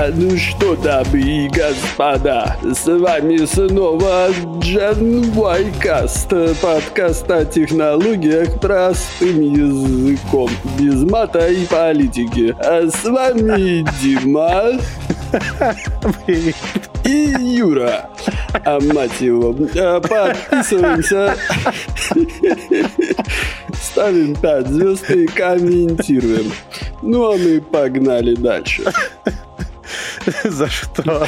А ну что, дамы и господа, с вами снова Джен Вайкаст, подкаст о технологиях простым языком, без мата и политики. А с вами Дима и Юра. А мать его, а, подписываемся, ставим 5 звезд и комментируем. Ну а мы погнали дальше. За что?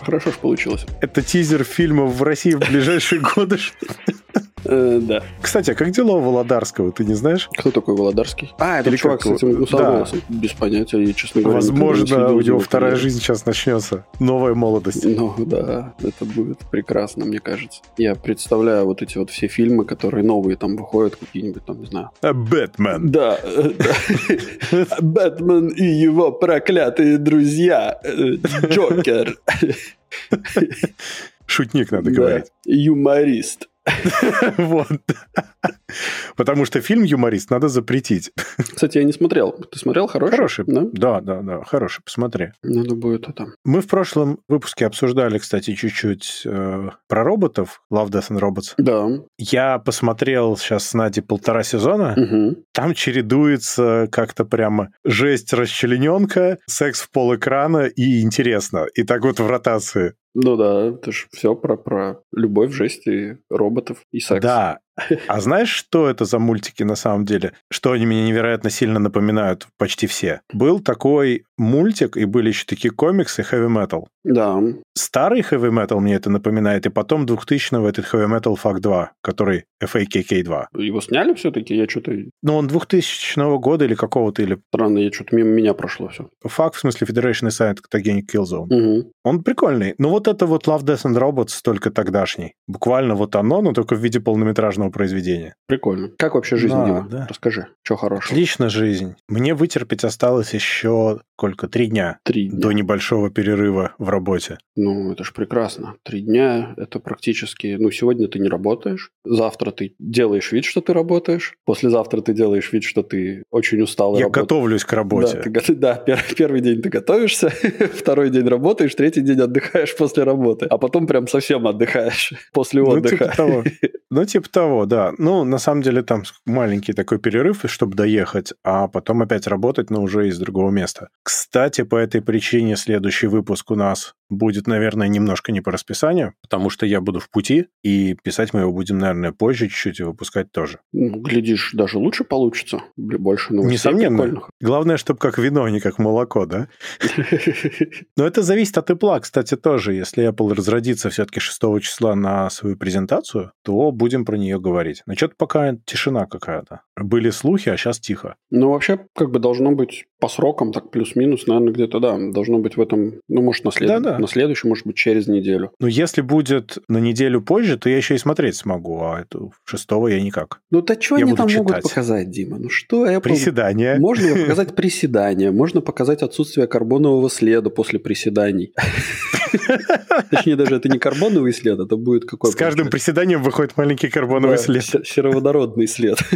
Хорошо ж получилось. Это тизер фильмов в России в ближайшие годы. Э, да. Кстати, а как дела у Володарского, ты не знаешь? Кто такой Володарский? А, это Или чувак как с этим гусаром Да. Без понятия, я, честно говоря, Возможно, у него его вторая жизнь сейчас начнется. Новая молодость. Ну да, это будет прекрасно, мне кажется. Я представляю вот эти вот все фильмы, которые новые там выходят, какие-нибудь там, не знаю. А, Бэтмен. Да, э, да. Бэтмен и его проклятые друзья. э, Джокер. Шутник, надо говорить. Юморист. Вот. Потому что фильм «Юморист» надо запретить. Кстати, я не смотрел. Ты смотрел? Хороший? Хороший. Да? Да, да, да, хороший, посмотри. Надо будет это. Мы в прошлом выпуске обсуждали, кстати, чуть-чуть э, про роботов, Love, Death and Robots. Да. Я посмотрел сейчас с Надей полтора сезона. Мгм. Там чередуется как-то прямо жесть расчлененка, секс в пол экрана и интересно. И так вот в ротации. Ну да, это же все про, про любовь, жесть и роботов и секс. Да. А знаешь, что это за мультики на самом деле? Что они мне невероятно сильно напоминают почти все? Был такой мультик, и были еще такие комиксы Heavy Metal. Да. Старый Heavy Metal мне это напоминает, и потом 2000-го этот Heavy Metal Fuck 2, который FAKK 2. Его сняли все-таки? Я что-то... Ну, он 2000 года или какого-то, или Странно, я что-то мимо меня прошло все. Fuck, в смысле Federation Assigned Catagenic Killzone. Угу. Он прикольный. Ну, вот это вот Love, Death and Robots только тогдашний. Буквально вот оно, но только в виде полнометражного произведения. Прикольно. Как вообще жизнь, Да, Дима? да. Расскажи, что хорошего? Отлично жизнь. Мне вытерпеть осталось еще сколько? Три дня Три дня. до небольшого перерыва в работе. Ну, это же прекрасно. Три дня – это практически... Ну, сегодня ты не работаешь, завтра ты делаешь вид, что ты работаешь, послезавтра ты делаешь вид, что ты очень устал Я работаешь. готовлюсь к работе. Да, ты да, пер- первый день ты готовишься, второй день работаешь, третий день отдыхаешь после работы, а потом прям совсем отдыхаешь после Ну, отдыха. типа того. Ну, типа того, да. Ну, на самом деле, там маленький такой перерыв, чтобы доехать, а потом опять работать, но уже из другого места. Кстати, по этой причине следующий выпуск у нас будет, наверное, немножко не по расписанию, потому что я буду в пути, и писать мы его будем, наверное, позже чуть-чуть и выпускать тоже. Ну, глядишь, даже лучше получится. Больше новостей Несомненно. прикольных. Главное, чтобы как вино, а не как молоко, да? Но это зависит от Apple, кстати, тоже. Если Apple разродится все-таки 6 числа на свою презентацию, то будем про нее говорить. Но что-то пока тишина какая-то. Были слухи, а сейчас тихо. Ну, вообще, как бы должно быть по срокам, так плюс-минус, наверное, где-то, да, должно быть в этом, ну, может, на, след... Да-да. На следующий, может быть, через неделю. Но если будет на неделю позже, то я еще и смотреть смогу, а эту шестого я никак. Ну, да что Я они там могут читать. показать, Дима? Ну, что Apple... Приседания. Можно показать приседания, можно показать отсутствие карбонового следа после приседаний. Точнее, даже это не карбоновый след, это будет какой С каждым приседанием выходит маленький карбоновый след. Сероводородный след.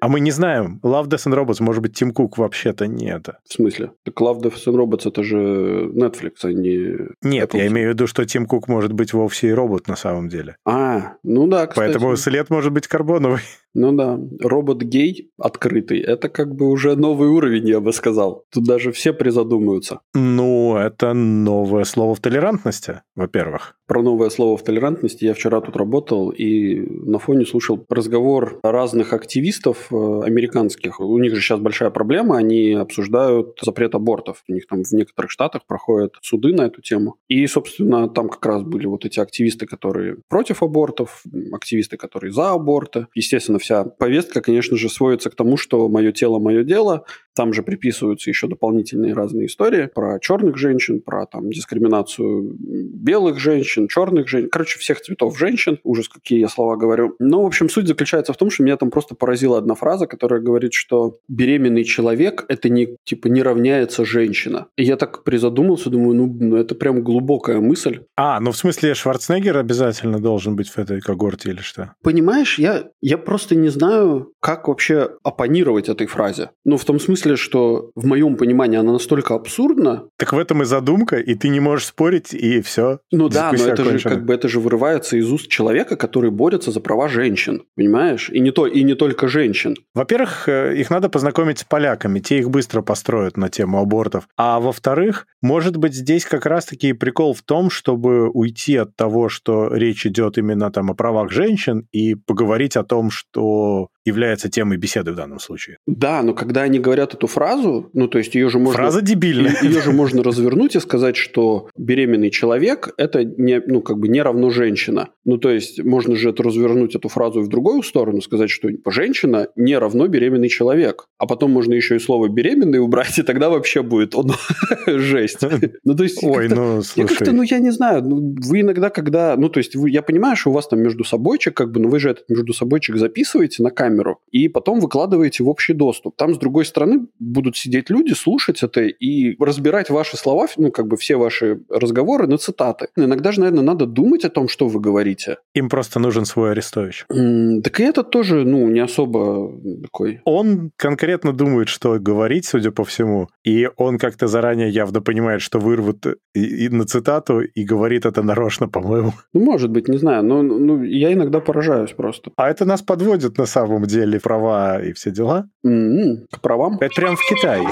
А мы не знаем. Love, Death and Robots, может быть, Тим Кук вообще-то не это. В смысле? Так Love, Death and Robots это же Netflix, а не... Нет, Apple. я имею в виду, что Тим Кук может быть вовсе и робот на самом деле. А, ну да, кстати. Поэтому след может быть карбоновый. Ну да, робот-гей открытый, это как бы уже новый уровень, я бы сказал. Тут даже все призадумаются. Ну, это новое слово в толерантности, во-первых. Про новое слово в толерантности я вчера тут работал и на фоне слушал разговор разных активистов э, американских. У них же сейчас большая проблема, они обсуждают запрет абортов. У них там в некоторых штатах проходят суды на эту тему. И, собственно, там как раз были вот эти активисты, которые против абортов, активисты, которые за аборты. Естественно, вся повестка, конечно же, сводится к тому, что мое тело, мое дело. Там же приписываются еще дополнительные разные истории про черных женщин, про там дискриминацию белых женщин, черных женщин, короче, всех цветов женщин. Ужас, какие я слова говорю. Но, в общем, суть заключается в том, что меня там просто поразила одна фраза, которая говорит, что беременный человек – это не, типа, не равняется женщина. И я так призадумался, думаю, ну, ну это прям глубокая мысль. А, ну в смысле Шварценеггер обязательно должен быть в этой когорте или что? Понимаешь, я, я просто не знаю, как вообще оппонировать этой фразе. Ну, в том смысле, что в моем понимании она настолько абсурдна. Так в этом и задумка, и ты не можешь спорить, и все. Ну да, но это же как бы это же вырывается из уст человека, который борется за права женщин, понимаешь? И не то, и не только женщин. Во-первых, э, их надо познакомить с поляками, те их быстро построят на тему абортов. А во-вторых, может быть, здесь как раз-таки прикол в том, чтобы уйти от того, что речь идет именно там о правах женщин, и поговорить о том, что является темой беседы в данном случае. Да, но когда они говорят эту фразу, ну, то есть ее же можно... Фраза дебильная. Ее же можно развернуть и сказать, что беременный человек – это не, ну, как бы не равно женщина. Ну, то есть можно же это развернуть, эту фразу в другую сторону, сказать, что женщина не равно беременный человек. А потом можно еще и слово «беременный» убрать, и тогда вообще будет он жесть. Ну, то есть... Ой, ну, слушай. ну, я не знаю, ну, вы иногда, когда... Ну, то есть я понимаю, что у вас там между собойчик, как бы, но вы же этот между собойчик записываете на камеру, камеру, и потом выкладываете в общий доступ. Там, с другой стороны, будут сидеть люди, слушать это и разбирать ваши слова, ну, как бы все ваши разговоры на цитаты. Иногда же, наверное, надо думать о том, что вы говорите. Им просто нужен свой Арестович. М- так и это тоже, ну, не особо такой... Он конкретно думает, что говорить, судя по всему, и он как-то заранее явно понимает, что вырвут и, и на цитату, и говорит это нарочно, по-моему. Ну, может быть, не знаю, но ну, я иногда поражаюсь просто. А это нас подводит на самом самом деле права и все дела. Mm-hmm. К правам? Это прям в Китае.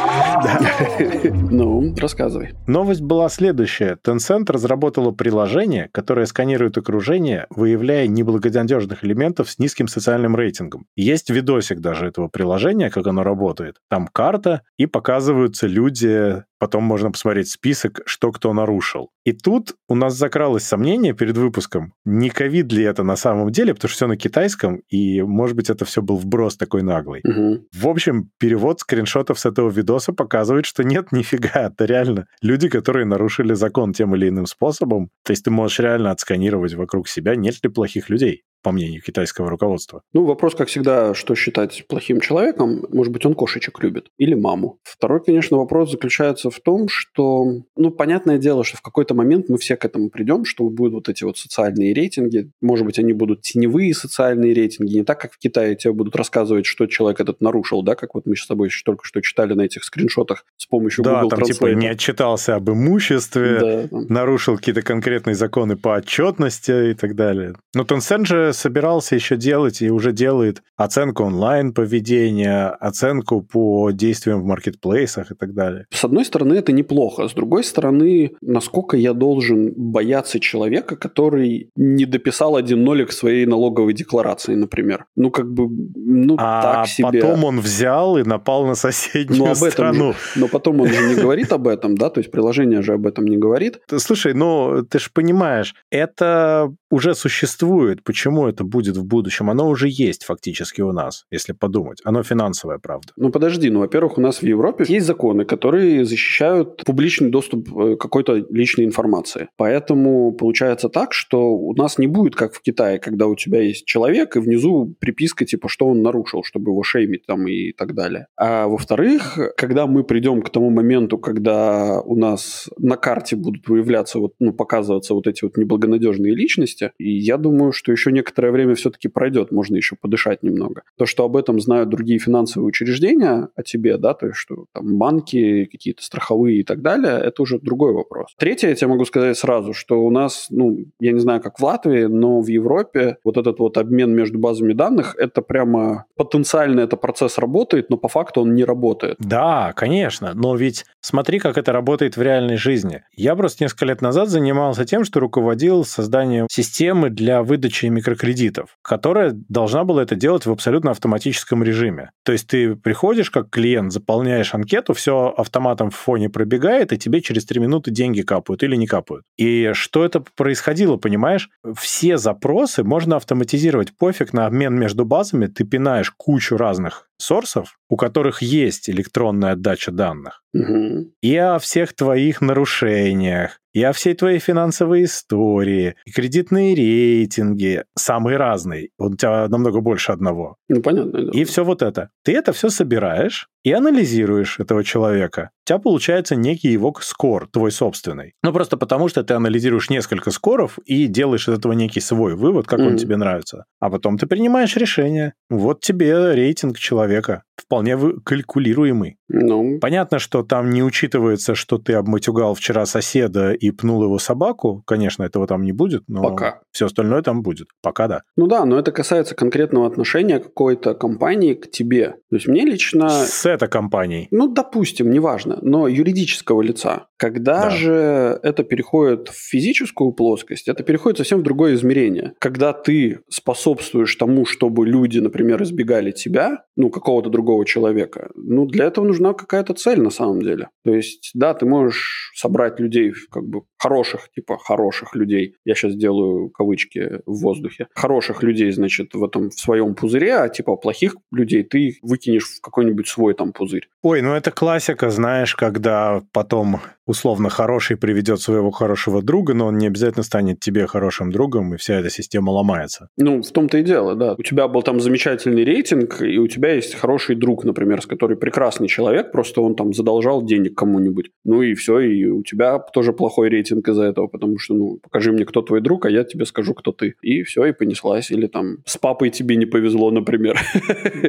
Ну, рассказывай. Новость была следующая. Tencent разработала приложение, которое сканирует окружение, выявляя неблагонадежных элементов с низким социальным рейтингом. Есть видосик даже этого приложения, как оно работает. Там карта, и показываются люди Потом можно посмотреть список, что кто нарушил. И тут у нас закралось сомнение перед выпуском, не ковид ли это на самом деле, потому что все на китайском, и, может быть, это все был вброс такой наглый. Угу. В общем, перевод скриншотов с этого видоса показывает, что нет, нифига, это реально люди, которые нарушили закон тем или иным способом. То есть ты можешь реально отсканировать вокруг себя, нет ли плохих людей по мнению китайского руководства. Ну, вопрос, как всегда, что считать плохим человеком. Может быть, он кошечек любит или маму. Второй, конечно, вопрос заключается в том, что, ну, понятное дело, что в какой-то момент мы все к этому придем, что будут вот эти вот социальные рейтинги. Может быть, они будут теневые социальные рейтинги, не так, как в Китае тебе будут рассказывать, что человек этот нарушил, да, как вот мы с тобой еще только что читали на этих скриншотах с помощью да, Google там Translate. типа не отчитался об имуществе, да, там. нарушил какие-то конкретные законы по отчетности и так далее. Но Tencent же собирался еще делать и уже делает оценку онлайн-поведения, оценку по действиям в маркетплейсах и так далее. С одной стороны, это неплохо. С другой стороны, насколько я должен бояться человека, который не дописал один нолик своей налоговой декларации, например? Ну, как бы, ну, а так себе. потом он взял и напал на соседнюю но об этом страну. Же, но потом он же не говорит об этом, да? То есть приложение же об этом не говорит. Слушай, ну, ты же понимаешь, это уже существует. Почему почему это будет в будущем, оно уже есть фактически у нас, если подумать. Оно финансовая правда. Ну подожди, ну во-первых, у нас в Европе есть законы, которые защищают публичный доступ э, какой-то личной информации. Поэтому получается так, что у нас не будет, как в Китае, когда у тебя есть человек, и внизу приписка типа, что он нарушил, чтобы его шеймить там и так далее. А во-вторых, когда мы придем к тому моменту, когда у нас на карте будут выявляться, вот, ну, показываться вот эти вот неблагонадежные личности, и я думаю, что еще некоторые некоторое время все-таки пройдет, можно еще подышать немного. То, что об этом знают другие финансовые учреждения о тебе, да, то есть что там банки, какие-то страховые и так далее, это уже другой вопрос. Третье, я тебе могу сказать сразу, что у нас, ну, я не знаю, как в Латвии, но в Европе вот этот вот обмен между базами данных, это прямо потенциально это процесс работает, но по факту он не работает. Да, конечно, но ведь смотри, как это работает в реальной жизни. Я просто несколько лет назад занимался тем, что руководил созданием системы для выдачи микрокредитов кредитов, которая должна была это делать в абсолютно автоматическом режиме. То есть ты приходишь как клиент, заполняешь анкету, все автоматом в фоне пробегает, и тебе через 3 минуты деньги капают или не капают. И что это происходило, понимаешь? Все запросы можно автоматизировать. Пофиг на обмен между базами, ты пинаешь кучу разных сорсов, у которых есть электронная отдача данных, Угу. и о всех твоих нарушениях, и о всей твоей финансовой истории, и кредитные рейтинги, самые разные. У тебя намного больше одного. Ну, понятно. Да. И все вот это. Ты это все собираешь и анализируешь этого человека. Тебя получается некий его скор, твой собственный. Ну, просто потому, что ты анализируешь несколько скоров и делаешь из этого некий свой вывод, как он Мгм. тебе нравится. А потом ты принимаешь решение. Вот тебе рейтинг человека. Вполне калькулируемый. Ну, Понятно, что там не учитывается, что ты обматюгал вчера соседа и пнул его собаку. Конечно, этого там не будет, но Пока. все остальное там будет. Пока да. ну да, но это касается конкретного отношения какой-то компании к тебе. То есть мне лично... С этой компанией. Ну, допустим, неважно, но юридического лица. Когда Да. же это переходит в физическую плоскость, это переходит совсем в другое измерение. Когда ты способствуешь тому, чтобы люди, например, избегали тебя, ну, какого-то другого человека, ну, для этого нужна какая-то цель на самом деле. То есть, да, ты можешь собрать людей, как бы, хороших, типа, хороших людей. Я сейчас делаю кавычки в воздухе. Хороших людей, значит, в этом, в своем пузыре, а, типа, плохих людей ты выкинешь в какой-нибудь свой там пузырь. Ой, ну это классика, знаешь, когда потом условно хороший приведет своего хорошего друга, но он не обязательно станет тебе хорошим другом, и вся эта система ломается. Ну, в том-то и дело, да. У тебя был там замечательный рейтинг, и у тебя есть хороший друг, например, с который прекрасный человек, просто он там задолжал денег кому-нибудь. Ну и все, и у тебя тоже плохой рейтинг из-за этого, потому что, ну, покажи мне, кто твой друг, а я тебе скажу, кто ты. И все, и понеслась. Или там с папой тебе не повезло, например.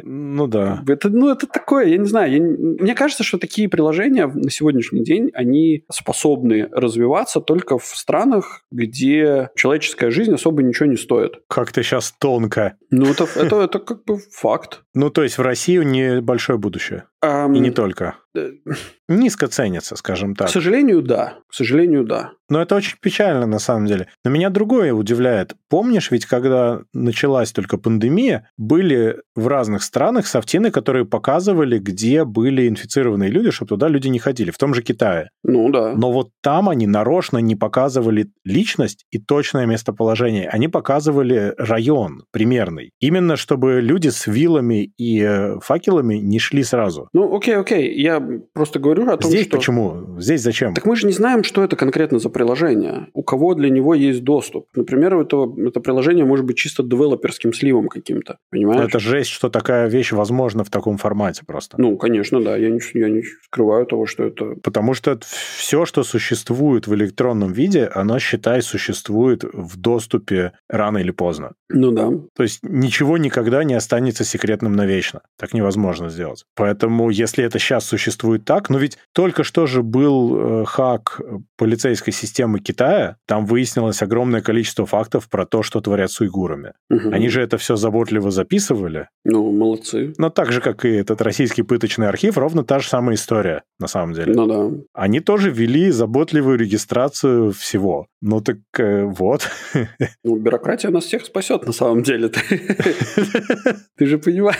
Ну да. Это, ну, это такое, я не знаю. я не- мне кажется, что такие приложения на сегодняшний день, они способны развиваться только в странах, где человеческая жизнь особо ничего не стоит. Как ты сейчас тонко. Ну, это, это, это как бы факт. Ну, то есть в России небольшое будущее. И не только. Низко ценится, скажем К так. сожалению, да. К сожалению, да. Но это очень печально на самом деле. Но меня другое удивляет. Помнишь, ведь когда началась только пандемия, были в разных странах софтины, которые показывали, где были инфицированные люди, чтобы туда люди не ходили, в том же Китае. Ну, да. Но вот там они нарочно не показывали личность и точное местоположение. Они показывали район примерный. Именно чтобы люди с вилами и э, факелами не шли сразу. Ну, окей, окей. Я просто говорю о том, Здесь что... почему? Здесь зачем? Так мы же не знаем, что это конкретно за приложение. У кого для него есть доступ. Например, это, это приложение может быть чисто девелоперским сливом каким-то. Понимаешь? Это жесть, что такая вещь возможна в таком формате просто. Ну, конечно, да. Я не, я не скрываю того, что это... Потому что все, что существует в электронном виде, оно, считай, существует в доступе рано или поздно. Ну да. То есть ничего никогда не останется секретным навечно. Так невозможно сделать. Поэтому, если это сейчас существует так, ну ведь только что же был э, хак полицейской системы Китая, там выяснилось огромное количество фактов про то, что творят с уйгурами. Мгм. Они же это все заботливо записывали, Ну, молодцы. но так же, как и этот российский пыточный архив, ровно та же самая история, на самом деле. Ну да. Они тоже ввели заботливую регистрацию всего. Ну так э, вот. Ну, бюрократия нас всех спасет на самом деле. Ты же понимаешь,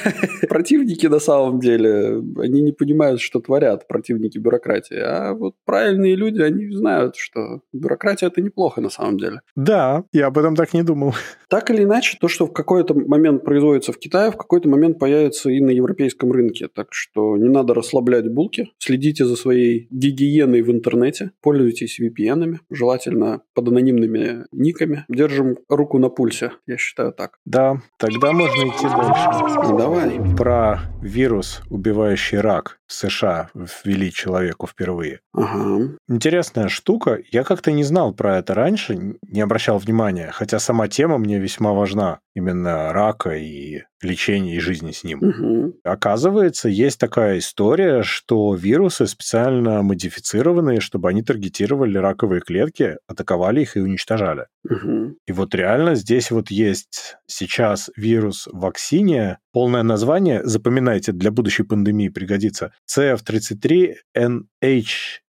противники на самом деле, они не понимают, что творят противники бюрократии. А вот правильные люди, они знают, что бюрократия это неплохо на самом деле. Да, я об этом так не думал. Так или иначе, то, что в какой-то момент производится в Китае, в какой-то момент появится и на европейском рынке. Так что не надо расслаблять булки. Следите за своей гигиеной в интернете. Пользуйтесь VPN-ами. Желательно под анонимными никами. Держим руку на пульсе. Я считаю так. Да, тогда можно идти дальше. Ну, давай. Про вирус, убивающий рак США ввели человеку впервые. Ага. Интересная штука. Я как-то не знал про это раньше, не обращал внимания, хотя сама тема мне весьма важна. Именно рака и лечения и жизни с ним. Угу. Оказывается, есть такая история, что вирусы специально модифицированные, чтобы они таргетировали раковые клетки, атаковали их и уничтожали. Угу. И вот реально здесь вот есть сейчас вирус вакциния. Полное название, запоминайте, для будущей пандемии пригодится. CF33NH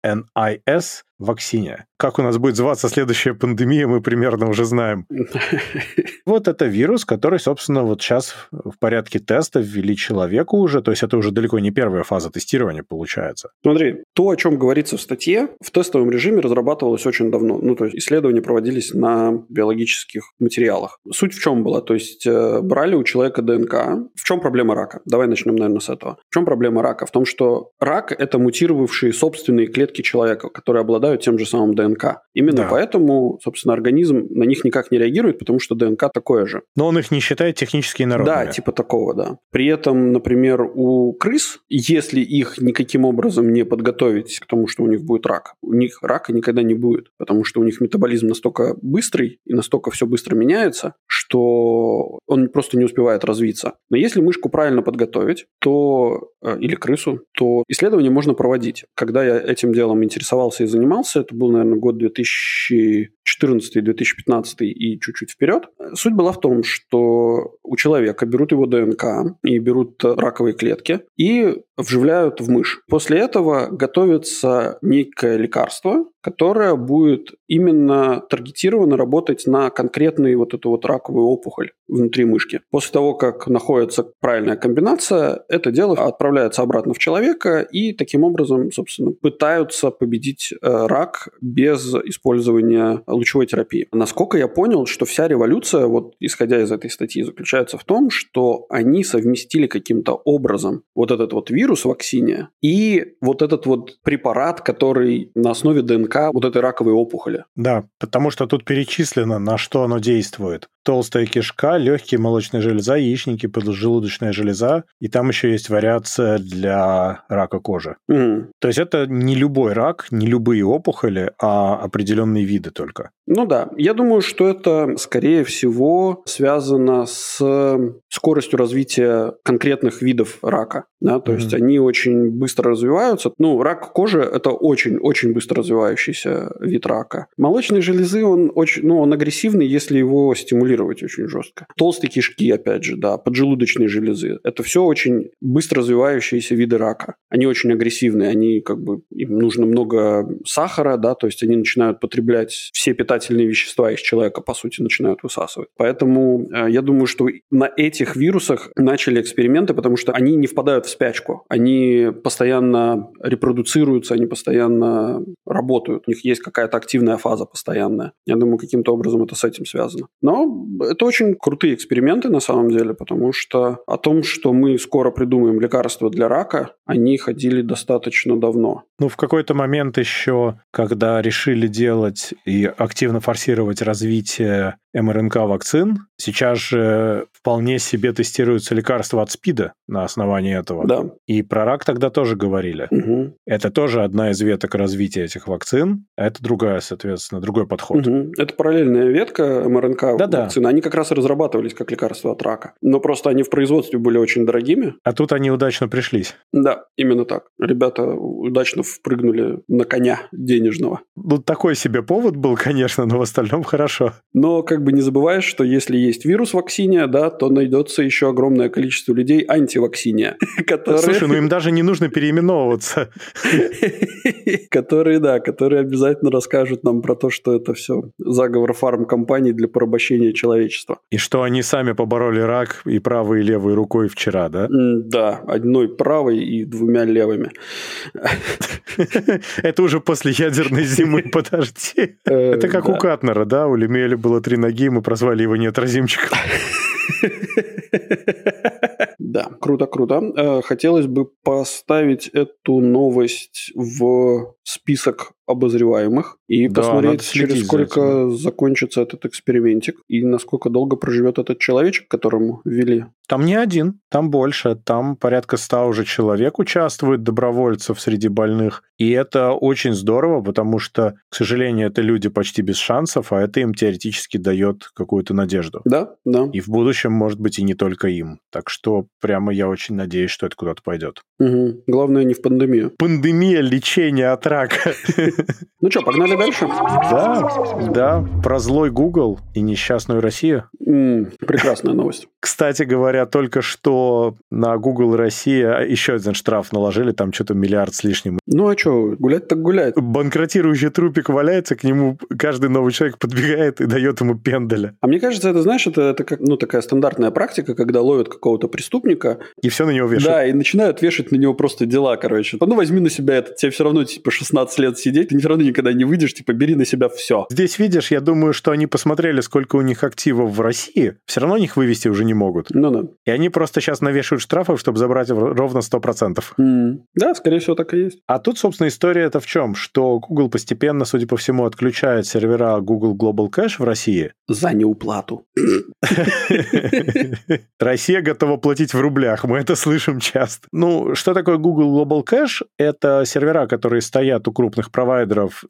NIS вакцине. Как у нас будет зваться следующая пандемия, мы примерно уже знаем. Вот это вирус, который, собственно, вот сейчас в порядке теста ввели человеку уже, то есть это уже далеко не первая фаза тестирования получается. Смотри, то, о чем говорится в статье, в тестовом режиме разрабатывалось очень давно. Ну, то есть исследования проводились на биологических материалах. Суть в чем была? То есть э, брали у человека ДНК. В чем проблема рака? Давай начнем, наверное, с этого. В чем проблема рака? В том, что рак – это мутировавшие собственные клетки человека, которые обладают тем же самым ДНК. Именно да. поэтому, собственно, организм на них никак не реагирует, потому что ДНК такое же. Но он их не считает технически народными. Да, типа такого, да. При этом, например, у крыс, если их никаким образом не подготовить к тому, что у них будет рак, у них рака никогда не будет, потому что у них метаболизм настолько быстрый и настолько все быстро меняется, что он просто не успевает развиться. Но если мышку правильно подготовить, то э, или крысу, то исследование можно проводить. Когда я этим делом интересовался и занимался, это был, наверное, год 2000 2014, 2015 и чуть-чуть вперед. Суть была в том, что у человека берут его ДНК и берут раковые клетки и вживляют в мышь. После этого готовится некое лекарство, которое будет именно таргетированно работать на конкретную вот эту вот раковую опухоль внутри мышки. После того, как находится правильная комбинация, это дело отправляется обратно в человека и таким образом, собственно, пытаются победить э, рак без использования лучевой терапии. Насколько я понял, что вся революция, вот исходя из этой статьи, заключается в том, что они совместили каким-то образом вот этот вот вирус в вакцине и вот этот вот препарат, который на основе ДНК вот этой раковой опухоли. Да, потому что тут перечислено, на что оно действует. Толстая кишка, легкие, молочная железа, яичники, поджелудочная железа, и там еще есть вариация для рака кожи. Mm. То есть это не любой рак, не любые опухоли, а определенные виды только. Ну да, я думаю, что это, скорее всего, связано с скоростью развития конкретных видов рака. Да? То mm-hmm. есть они очень быстро развиваются. Ну, рак кожи – это очень-очень быстро развивающийся вид рака. Молочной железы, он очень, ну, он агрессивный, если его стимулировать очень жестко. Толстые кишки, опять же, да, поджелудочные железы. Это все очень быстро развивающиеся виды рака. Они очень агрессивные, они как бы, им нужно много сахара, да, то есть они начинают потреблять все питательные вещества из человека, по сути, начинают высасывать. Поэтому э, я думаю, что на этих вирусах начали эксперименты, потому что они не впадают в спячку. Они постоянно репродуцируются, они постоянно работают. У них есть какая-то активная фаза постоянная. Я думаю, каким-то образом это с этим связано. Но это очень крутые эксперименты на самом деле, потому что о том, что мы скоро придумаем лекарство для рака, они ходили достаточно давно. Ну, в какой-то момент еще, когда решили делать и активно форсировать развитие МРНК-вакцин. Сейчас же вполне себе тестируются лекарства от СПИДа на основании этого. Да. И про рак тогда тоже говорили. Угу. Это тоже одна из веток развития этих вакцин. А это другая, соответственно, другой подход. Угу. Это параллельная ветка МРНК-вакцин. Они как раз и разрабатывались как лекарства от рака. Но просто они в производстве были очень дорогими. А тут они удачно пришлись. Да, именно так. Ребята удачно впрыгнули на коня денежного. Ну, такой себе повод был, конечно, но в остальном хорошо. Но как бы не забываешь, что если есть вирус вакциния, да, то найдется еще огромное количество людей антивакциния, которые... Слушай, ну им даже не нужно переименовываться. Которые, да, которые обязательно расскажут нам про то, что это все заговор фармкомпаний для порабощения человечества. И что они сами побороли рак и правой и левой рукой вчера, да? Да, одной правой и двумя левыми. Это уже после ядерной зимы, подожди. Э, это как у Катнера, да? У Лемеля было три ноги, мы прозвали его неотразимчиком. Да, круто, круто. Э, хотелось бы поставить эту новость в список обозреваемых и да, посмотреть, через сколько закончится этот экспериментик и насколько долго проживет этот человечек, которому ввели. Там не один, там больше. Там порядка ста уже человек участвует, добровольцев среди больных. И это очень здорово, потому что, к сожалению, это люди почти без шансов, а это им теоретически дает какую-то надежду. Да, да. И в будущем, может быть, и не только им. Так что прямо я очень надеюсь, что это куда-то пойдет. Угу. Главное, не в пандемию. Пандемия лечения от рака. Ну что, погнали дальше? Да, да. Про злой Google и несчастную Россию. М, прекрасная новость. Кстати говоря, только что на Google Россия еще один штраф наложили, там что-то миллиард с лишним. Ну а что, гулять так гулять. Банкротирующий трупик валяется, к нему каждый новый человек подбегает и дает ему пенделя. А мне кажется, это, знаешь, это, это как, ну, такая стандартная практика, когда ловят какого-то преступника. И все на него вешают. Да, и начинают вешать на него просто дела, короче. Ну, возьми на себя это, тебе все равно, типа, 16 лет сидеть, ты все равно никогда не выйдешь, типа, бери на себя все. Здесь, видишь, я думаю, что они посмотрели, сколько у них активов в России, все равно их вывести уже не могут. Ну да. И они просто сейчас навешивают штрафов, чтобы забрать ровно 100%. Mm. Да, скорее всего, так и есть. А тут, собственно, история это в чем? Что Google постепенно, судя по всему, отключает сервера Google Global Cache в России. За неуплату. Россия готова платить в рублях, мы это слышим часто. Ну, что такое Google Global Cache? Это сервера, которые стоят у крупных провайдеров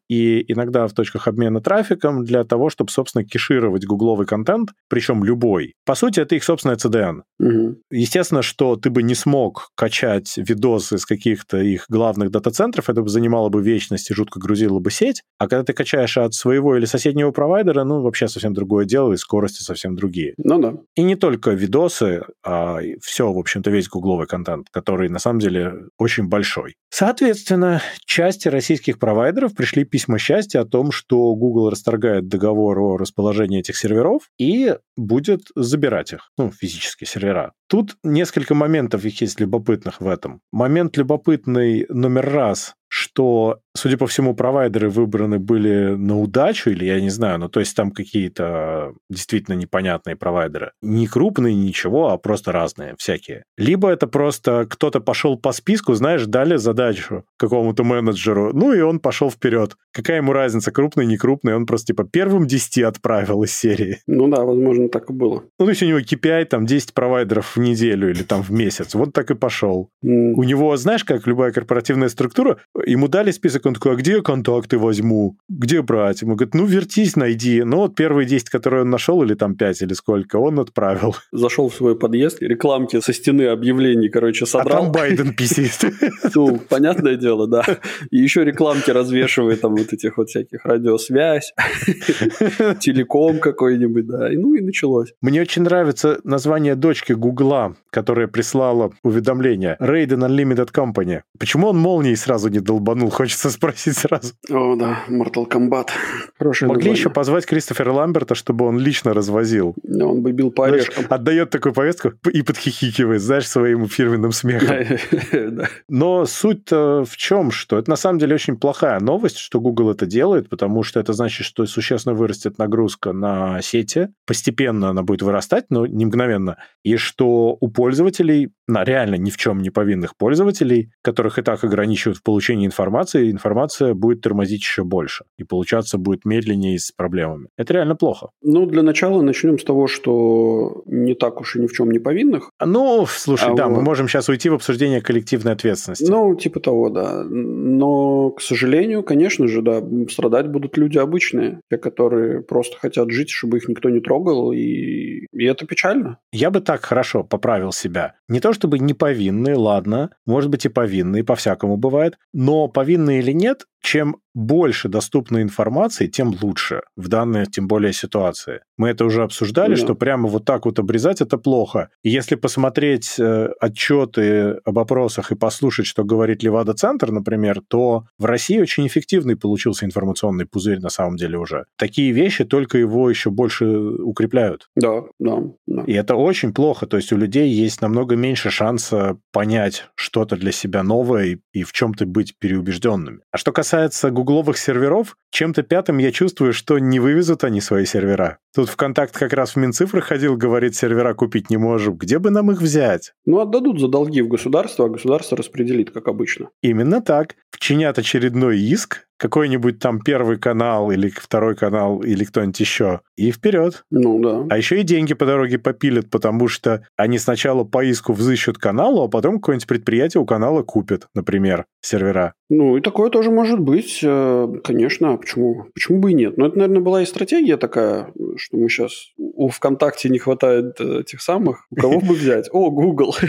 и иногда в точках обмена трафиком для того, чтобы, собственно, кешировать гугловый контент, причем любой. По сути, это их собственная CDN. Угу. Естественно, что ты бы не смог качать видосы из каких-то их главных дата-центров, это бы занимало бы вечность и жутко грузило бы сеть. А когда ты качаешь от своего или соседнего провайдера, ну, вообще совсем другое дело, и скорости совсем другие. Ну да. И не только видосы, а все, в общем-то, весь гугловый контент, который на самом деле очень большой. Соответственно, части российских провайдеров пришли письма счастья о том, что Google расторгает договор о расположении этих серверов и будет забирать их, ну, физические сервера. Тут несколько моментов их есть любопытных в этом. Момент любопытный номер раз что, судя по всему, провайдеры выбраны были на удачу, или я не знаю, ну то есть там какие-то действительно непонятные провайдеры. Не крупные, ничего, а просто разные, всякие. Либо это просто кто-то пошел по списку, знаешь, дали задачу какому-то менеджеру, ну и он пошел вперед. Какая ему разница, крупный, не крупный, он просто типа первым 10 отправил из серии. Ну да, возможно, так и было. Ну то есть у него KPI там 10 провайдеров в неделю или там в месяц, вот так и пошел. Mm. У него, знаешь, как любая корпоративная структура, Ему дали список, он такой, а где я контакты возьму? Где брать? Ему говорят, ну, вертись, найди. Ну, вот первые 10, которые он нашел, или там 5, или сколько, он отправил. Зашел в свой подъезд, рекламки со стены объявлений, короче, содрал. А там Байден писит. Ну, понятное дело, да. И еще рекламки развешивает, там вот этих вот всяких радиосвязь, телеком какой-нибудь, да. И ну и началось. Мне очень нравится название дочки Гугла, которая прислала уведомление. Raiden Unlimited Company. Почему он молнией сразу не долбанул, хочется спросить сразу. О, да, Mortal Kombat. Хорошее Могли название. еще позвать Кристофера Ламберта, чтобы он лично развозил. Он бы бил по орешкам. Отдает такую повестку и подхихикивает, знаешь, своим фирменным смехом. Но суть в чем, что это на самом деле очень плохая новость, что Google это делает, потому что это значит, что существенно вырастет нагрузка на сети, постепенно она будет вырастать, но не мгновенно, и что у пользователей, на реально ни в чем не повинных пользователей, которых и так ограничивают в получении получения информации, информация будет тормозить еще больше. И получаться будет медленнее с проблемами. Это реально плохо. Ну, для начала начнем с того, что не так уж и ни в чем не повинных. Ну, слушай, а да, вот. мы можем сейчас уйти в обсуждение коллективной ответственности. Ну, типа того, да. Но, к сожалению, конечно же, да, страдать будут люди обычные, те, которые просто хотят жить, чтобы их никто не трогал, и, и это печально. Я бы так хорошо поправил себя. Не то чтобы не повинные, ладно, может быть и повинные, по-всякому бывает, но повинны или нет, чем больше доступной информации, тем лучше в данной, тем более, ситуации. Мы это уже обсуждали, да. что прямо вот так вот обрезать это плохо. И если посмотреть э, отчеты об опросах и послушать, что говорит Левада-центр, например, то в России очень эффективный получился информационный пузырь на самом деле уже. Такие вещи только его еще больше укрепляют. Да, да, да. И это очень плохо. То есть у людей есть намного меньше шанса понять что-то для себя новое и, и в чем-то быть переубежденными. А что касается гугловых серверов, чем-то пятым я чувствую, что не вывезут они свои сервера. Тут ВКонтакт как раз в Минцифры ходил, говорит, сервера купить не можем. Где бы нам их взять? Ну, отдадут за долги в государство, а государство распределит, как обычно. Именно так. Вчинят очередной иск, какой-нибудь там первый канал или второй канал или кто-нибудь еще, и вперед. Ну да. А еще и деньги по дороге попилят, потому что они сначала по иску взыщут каналу, а потом какое-нибудь предприятие у канала купит, например, сервера. Ну и такое тоже может быть, э, конечно, почему, почему бы и нет? Но это, наверное, была и стратегия такая, что мы сейчас у ВКонтакте не хватает э, этих самых, у кого бы взять? О, Google.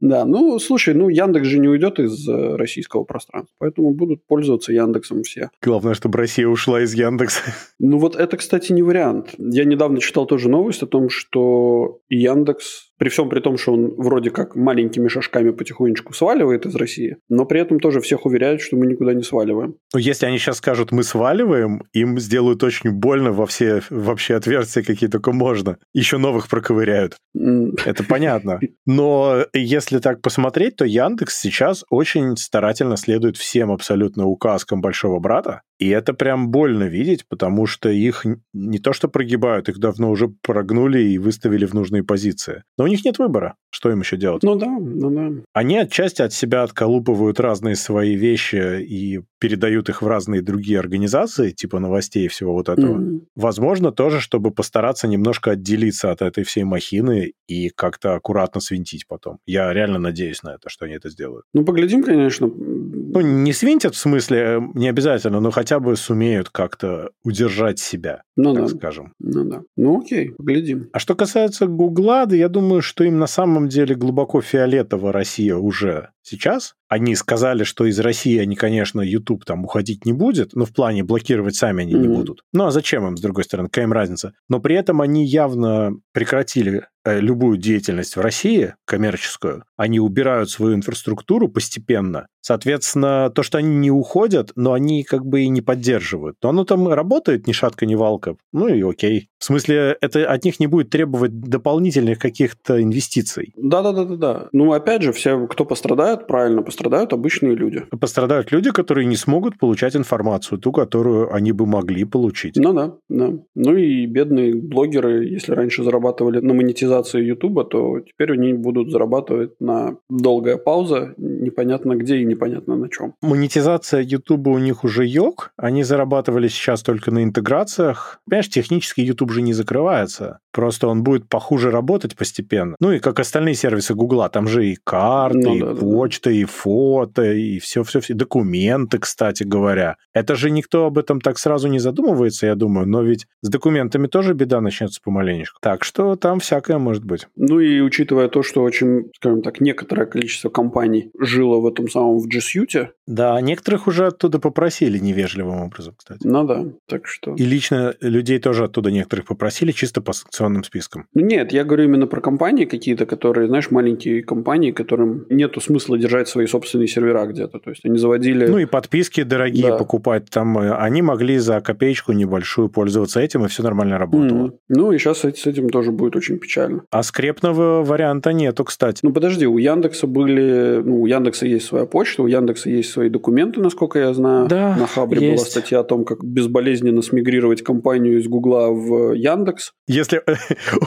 Да, ну, слушай, ну, Яндекс же не уйдет из э, российского пространства, поэтому будут пользоваться Яндексом все. Главное, чтобы Россия ушла из Яндекса. Ну, вот это, кстати, не вариант. Я недавно читал тоже новость о том, что Яндекс при всем при том, что он вроде как маленькими шажками потихонечку сваливает из России, но при этом тоже всех уверяют, что мы никуда не сваливаем. Ну, если они сейчас скажут, мы сваливаем, им сделают очень больно во все вообще отверстия, какие только можно. Еще новых проковыряют. Это понятно. Но если так посмотреть, то Яндекс сейчас очень старательно следует всем абсолютно указкам большого брата. И это прям больно видеть, потому что их не то что прогибают, их давно уже прогнули и выставили в нужные позиции. Но у них нет выбора. Что им еще делать? Ну да, ну да. Они отчасти от себя отколупывают разные свои вещи и передают их в разные другие организации, типа новостей и всего вот этого. Mm-hmm. Возможно, тоже, чтобы постараться немножко отделиться от этой всей махины и как-то аккуратно свинтить потом. Я реально надеюсь на это, что они это сделают. Ну, поглядим, конечно. Ну, не свинтят в смысле, э, не обязательно, но хотя бы сумеют как-то удержать себя, ну, так да. скажем. Ну да. Ну окей, поглядим. А что касается Гугла, да я думаю, что им на самом деле глубоко фиолетово Россия уже сейчас. Они сказали, что из России они, конечно, YouTube там уходить не будет, но в плане блокировать сами они mm-hmm. не будут. Ну а зачем им, с другой стороны, какая им разница? Но при этом они явно прекратили любую деятельность в России, коммерческую. Они убирают свою инфраструктуру постепенно. Соответственно, то, что они не уходят, но они как бы и не поддерживают. Но оно там работает ни шатка, ни валка. Ну и окей. В смысле, это от них не будет требовать дополнительных каких-то инвестиций. Да-да-да-да. Ну, опять же, все, кто пострадает, правильно, пострадают обычные люди. Пострадают люди, которые не смогут получать информацию, ту, которую они бы могли получить. Ну да, да. Ну и бедные блогеры, если раньше зарабатывали на монетизации Ютуба, то теперь они будут зарабатывать на долгая пауза, непонятно где и непонятно на чем. Монетизация Ютуба у них уже йог, они зарабатывали сейчас только на интеграциях. Понимаешь, технически Ютуб же не закрывается. Просто он будет похуже работать постепенно. Ну и как остальные сервисы Гугла, там же и карты, ну, и да, почта, да. и фото, и все-все-все. Документы, кстати говоря. Это же никто об этом так сразу не задумывается, я думаю. Но ведь с документами тоже беда начнется помаленечку. Так что там всякое может быть. Ну и учитывая то, что очень, скажем так, некоторое количество компаний жило в этом самом в G Suite. Да, некоторых уже оттуда попросили невежливым образом, кстати. Ну да, так что... И лично людей тоже оттуда некоторых попросили, чисто по санкционным списком? Ну, нет, я говорю именно про компании какие-то, которые, знаешь, маленькие компании, которым нету смысла держать свои собственные сервера где-то. То есть они заводили... Ну и подписки дорогие да. покупать. Там э, они могли за копеечку небольшую пользоваться этим, и все нормально работало. Mm-hmm. Ну и сейчас с этим тоже будет очень печально. А скрепного варианта нету, кстати. Ну подожди, у Яндекса были... Ну, у Яндекса есть своя почта, у Яндекса есть свои документы, насколько я знаю. Да, На Хабре есть. была статья о том, как безболезненно смигрировать компанию из Гугла в Яндекс. Если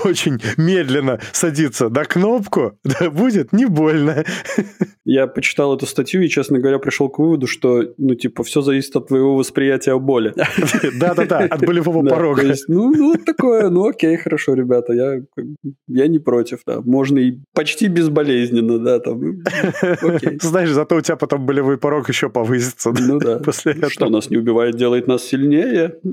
очень медленно садиться на кнопку, будет не больно. Я почитал эту статью и, честно говоря, пришел к выводу, что, ну, типа, все зависит от твоего восприятия боли. Да-да-да, от болевого порога. Ну, ну, вот такое, ну, окей, хорошо, ребята, я, я не против, да. Можно и почти безболезненно, да, там, окей. Знаешь, зато у тебя потом болевой порог еще повысится. Ну да. После этого. Что нас не убивает, делает нас сильнее.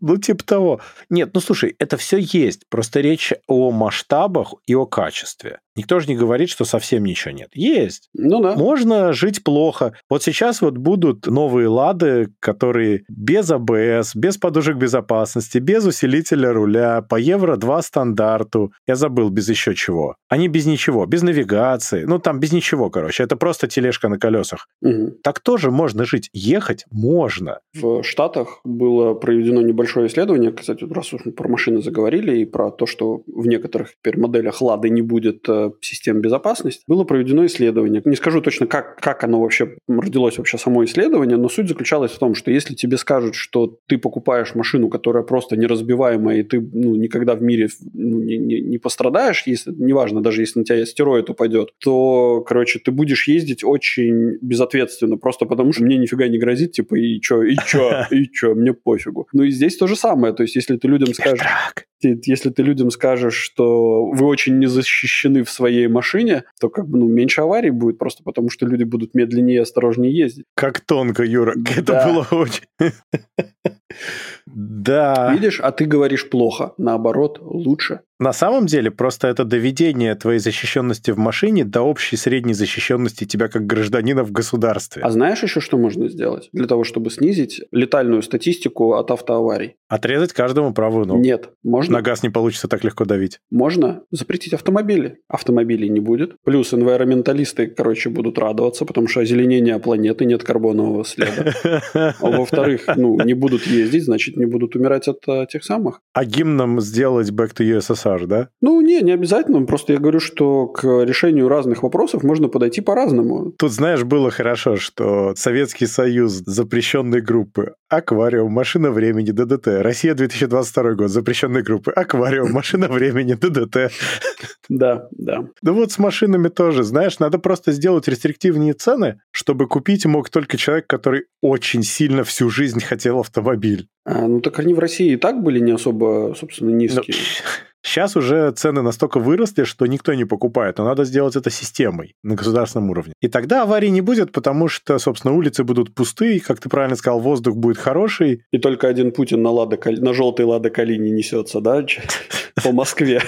Ну, типа того. Нет, ну, слушай, это все есть. Просто речь о масштабах и о качестве. Никто же не говорит, что совсем ничего нет. Есть. Ну да. Можно жить плохо. Вот сейчас вот будут новые лады, которые без АБС, без подушек безопасности, без усилителя руля, по евро 2 стандарту. Я забыл, без еще чего. Они без ничего, без навигации. Ну, там без ничего, короче. Это просто тележка на колесах. Угу. Так тоже можно жить. Ехать можно. В Штатах было проведено небольшое исследование, кстати, раз уж мы про машины заговорили, и про то, что в некоторых теперь моделях Лады не будет э, систем безопасности, было проведено исследование. Не скажу точно, как, как оно вообще родилось, вообще само исследование, но суть заключалась в том, что если тебе скажут, что ты покупаешь машину, которая просто неразбиваемая, и ты ну, никогда в мире ну, не, не, не пострадаешь, если, неважно, даже если на тебя астероид упадет, то, короче, ты будешь ездить очень безответственно, просто потому что мне нифига не грозит, типа, и чё, и чё, и чё, мне пофигу. Ну и здесь то же самое, то есть если ты людям скажешь если ты людям скажешь, что вы очень не защищены в своей машине, то как бы ну, меньше аварий будет, просто потому что люди будут медленнее и осторожнее ездить. Как тонко, Юра. Это было очень... Да. Видишь, а ты говоришь плохо. Наоборот, лучше. На самом деле, просто это доведение твоей защищенности в машине до общей средней защищенности тебя как гражданина в государстве. А знаешь еще, что можно сделать для того, чтобы снизить летальную статистику от автоаварий? Отрезать каждому правую ногу. Нет. Можно? На газ не получится так легко давить. Можно запретить автомобили. Автомобилей не будет. Плюс энвайроменталисты, короче, будут радоваться, потому что озеленение планеты, нет карбонового следа. А во-вторых, ну, не будут ездить, значит, не будут умирать от э, тех самых. А гимном сделать Back to USSR, да? Ну, не, не обязательно. Просто я говорю, что к решению разных вопросов можно подойти по-разному. Тут, знаешь, было хорошо, что Советский Союз запрещенной группы Аквариум, Машина времени, ДДТ. Россия 2022 год, запрещенной группы Аквариум, Машина времени, ДДТ. Да, да. Да вот с машинами тоже, знаешь, надо просто сделать рестриктивнее цены, чтобы купить мог только человек, который очень сильно всю жизнь хотел автомобиль. А, ну так они в России и так были не особо, собственно, низкие. Сейчас уже цены настолько выросли, что никто не покупает, но надо сделать это системой на государственном уровне. И тогда аварий не будет, потому что, собственно, улицы будут пустые, как ты правильно сказал, воздух будет хороший. И только один Путин на, Лада, на желтой Лада Калине несется, да, по Москве.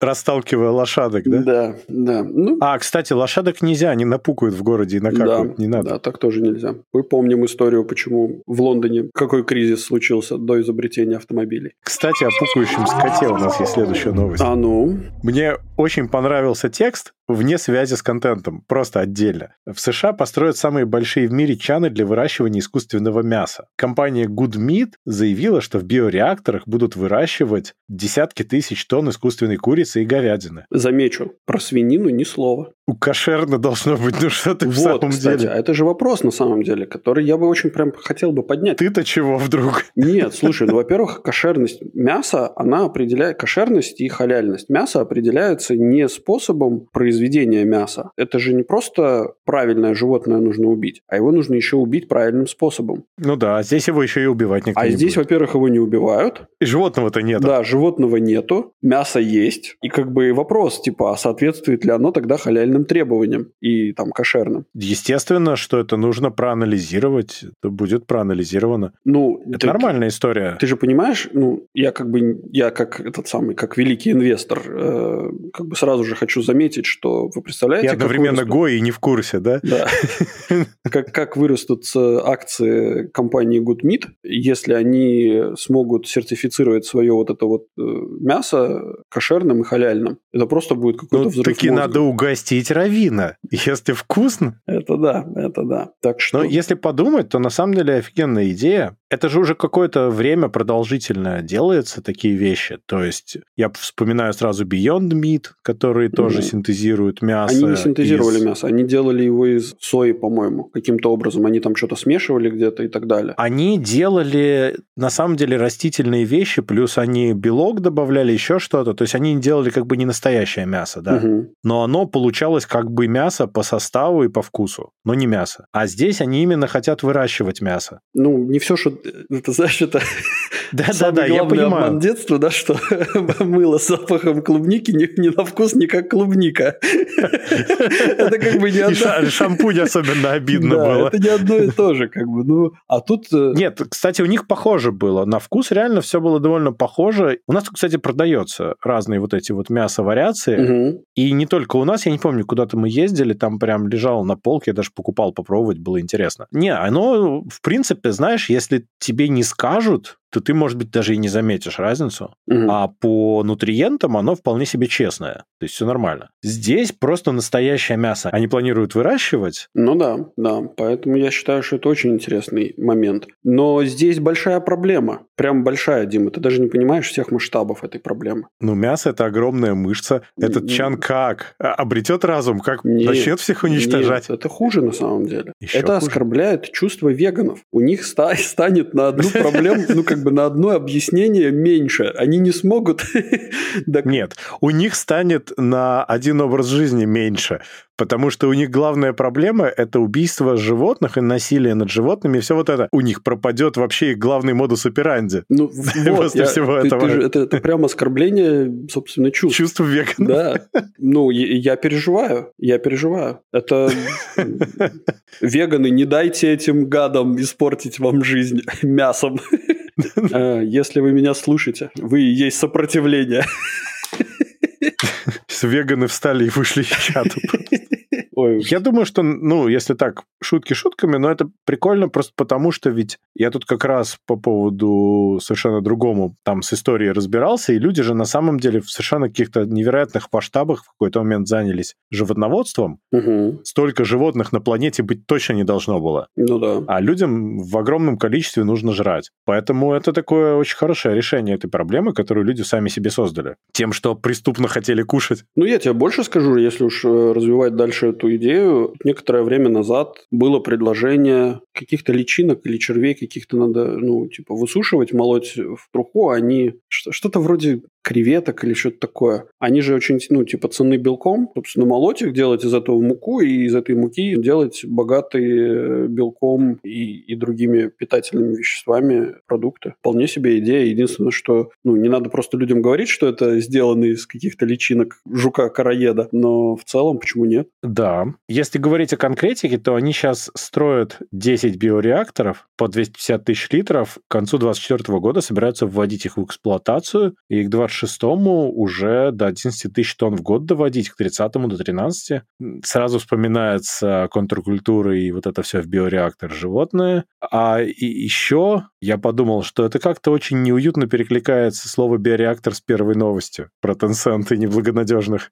Расталкивая лошадок, да? Да, да. Ну, а, кстати, лошадок нельзя, они напукают в городе и накакают, да, не надо. Да, так тоже нельзя. Мы помним историю, почему в Лондоне какой кризис случился до изобретения автомобилей. Кстати, о пукающем скоте у нас есть следующая новость. А ну? Мне очень понравился текст вне связи с контентом, просто отдельно. В США построят самые большие в мире чаны для выращивания искусственного мяса. Компания Good Meat заявила, что в биореакторах будут выращивать десятки тысяч тонн искусственной курицы и говядины. Замечу, про свинину ни слова. У кошерно должно быть, ну что ты вот, в самом кстати, деле? а это же вопрос на самом деле, который я бы очень прям хотел бы поднять. Ты-то чего вдруг? Нет, слушай, ну, во-первых, кошерность мяса, она определяет кошерность и халяльность. Мясо определяется не способом произведения мяса. Это же не просто правильное животное нужно убить, а его нужно еще убить правильным способом. Ну да, здесь его еще и убивать никто А не здесь, будет. во-первых, его не убивают. И животного-то нет. Да, животного нету, мясо есть. И как бы вопрос, типа, а соответствует ли оно тогда халяльным требованиям и там кошерным? Естественно, что это нужно проанализировать. Это будет проанализировано. Ну, Это ты- нормальная история. Ты же понимаешь, ну, я как бы, я как этот самый, как великий инвестор, э, как бы сразу же хочу заметить, что вы представляете, И одновременно вырастут- и не в курсе, да? Да. как, как вырастут э, акции компании Good Meat, если они смогут сертифицировать свое вот это вот э, мясо кошерным и халяльным. Это просто будет какой-то Ну, взрыв таки мозга. надо угостить равина. Если вкусно. Это да, это да. Так что... Но если подумать, то на самом деле офигенная идея. Это же уже какое-то время продолжительное делается, такие вещи. То есть я вспоминаю сразу Beyond Meat, которые тоже Мгм. Синтезируют мясо. Они не синтезировали из- мясо, они делали его из сои, по-моему, каким-то образом. Они там что-то смешивали где-то и так далее. Они делали, на самом деле, растительные вещи, плюс они белок добавляли, еще что-то. То есть они делали как бы не настоящее мясо, да. Мгм. но оно получалось как бы мясо по составу и по вкусу, но не мясо. А здесь они именно хотят выращивать мясо. Ну, не все, что... Это, знаешь, это Да-да-да, самый я главный обман понимаю. детства, да, что мыло с запахом клубники ни, ни на вкус, не как клубника. Это как бы не И одно... ша- шампунь особенно обидно Да, было. это не одно и то же, как бы. Ну, а тут... э, Нет, кстати, у них похоже было. На вкус реально все было довольно похоже. У нас, кстати, продается разные вот эти вот мясо-вариации. мгм. И не только у нас, я не помню, куда-то мы ездили, там прям лежало на полке, я даже покупал попробовать, было интересно. Не, оно, в принципе, знаешь, если тебе не скажут, то ты, может быть, даже и не заметишь разницу. Мгм. А по нутриентам оно вполне себе честное. То есть все нормально. Здесь просто настоящее мясо. Они планируют выращивать. Ну да, да. Поэтому я считаю, что это очень интересный момент. Но здесь большая проблема. Прям большая, Дима. Ты даже не понимаешь всех масштабов этой проблемы. Ну, мясо – это огромная мышца. Этот чан как? А- Обретет разум? Как Нет, начнет всех уничтожать? Нет, это хуже на самом деле. Еще это хуже. оскорбляет чувство веганов. У них ста- станет на одну проблему, ну как как бы на одно объяснение меньше. Они не смогут... Нет, у них станет на один образ жизни меньше, потому что у них главная проблема – это убийство животных и насилие над животными, и все вот это. У них пропадет вообще их главный модус операнди. Ну, вот, после я, всего ты, этого. Ты же, это, это прям оскорбление, собственно, чувств. Чувств веганов. Да. Ну, я, я переживаю, я переживаю. Это веганы, не дайте этим гадам испортить вам жизнь мясом. Э, если вы меня слушаете, вы и есть сопротивление. Веганы встали и вышли из чата. Ой. Я думаю, что, ну, если так, шутки шутками, но это прикольно просто потому, что ведь я тут как раз по поводу совершенно другому там с историей разбирался, и люди же на самом деле в совершенно каких-то невероятных масштабах в какой-то момент занялись животноводством. Угу. Столько животных на планете быть точно не должно было. Ну да. А людям в огромном количестве нужно жрать. Поэтому это такое очень хорошее решение этой проблемы, которую люди сами себе создали. Тем, что преступно хотели кушать. Ну, я тебе больше скажу, если уж э, развивать дальше эту идею. Некоторое время назад было предложение каких-то личинок или червей каких-то надо, ну, типа, высушивать, молоть в труху, а они что-то вроде креветок или что-то такое. Они же очень, ну, типа, ценны белком. Собственно, молоть их, делать из этого муку, и из этой муки делать богатые белком и, и другими питательными веществами продукты. Вполне себе идея. Единственное, что, ну, не надо просто людям говорить, что это сделано из каких-то личинок жука-караеда, но в целом почему нет? Да. Если говорить о конкретике, то они сейчас строят 10 биореакторов по 250 тысяч литров. К концу 2024 года собираются вводить их в эксплуатацию, и к 20 шестому уже до 11 тысяч тонн в год доводить, к 30 до 13. Сразу вспоминается контркультура и вот это все в биореактор животные. А и еще я подумал, что это как-то очень неуютно перекликается слово биореактор с первой новостью про Tencent неблагонадежных.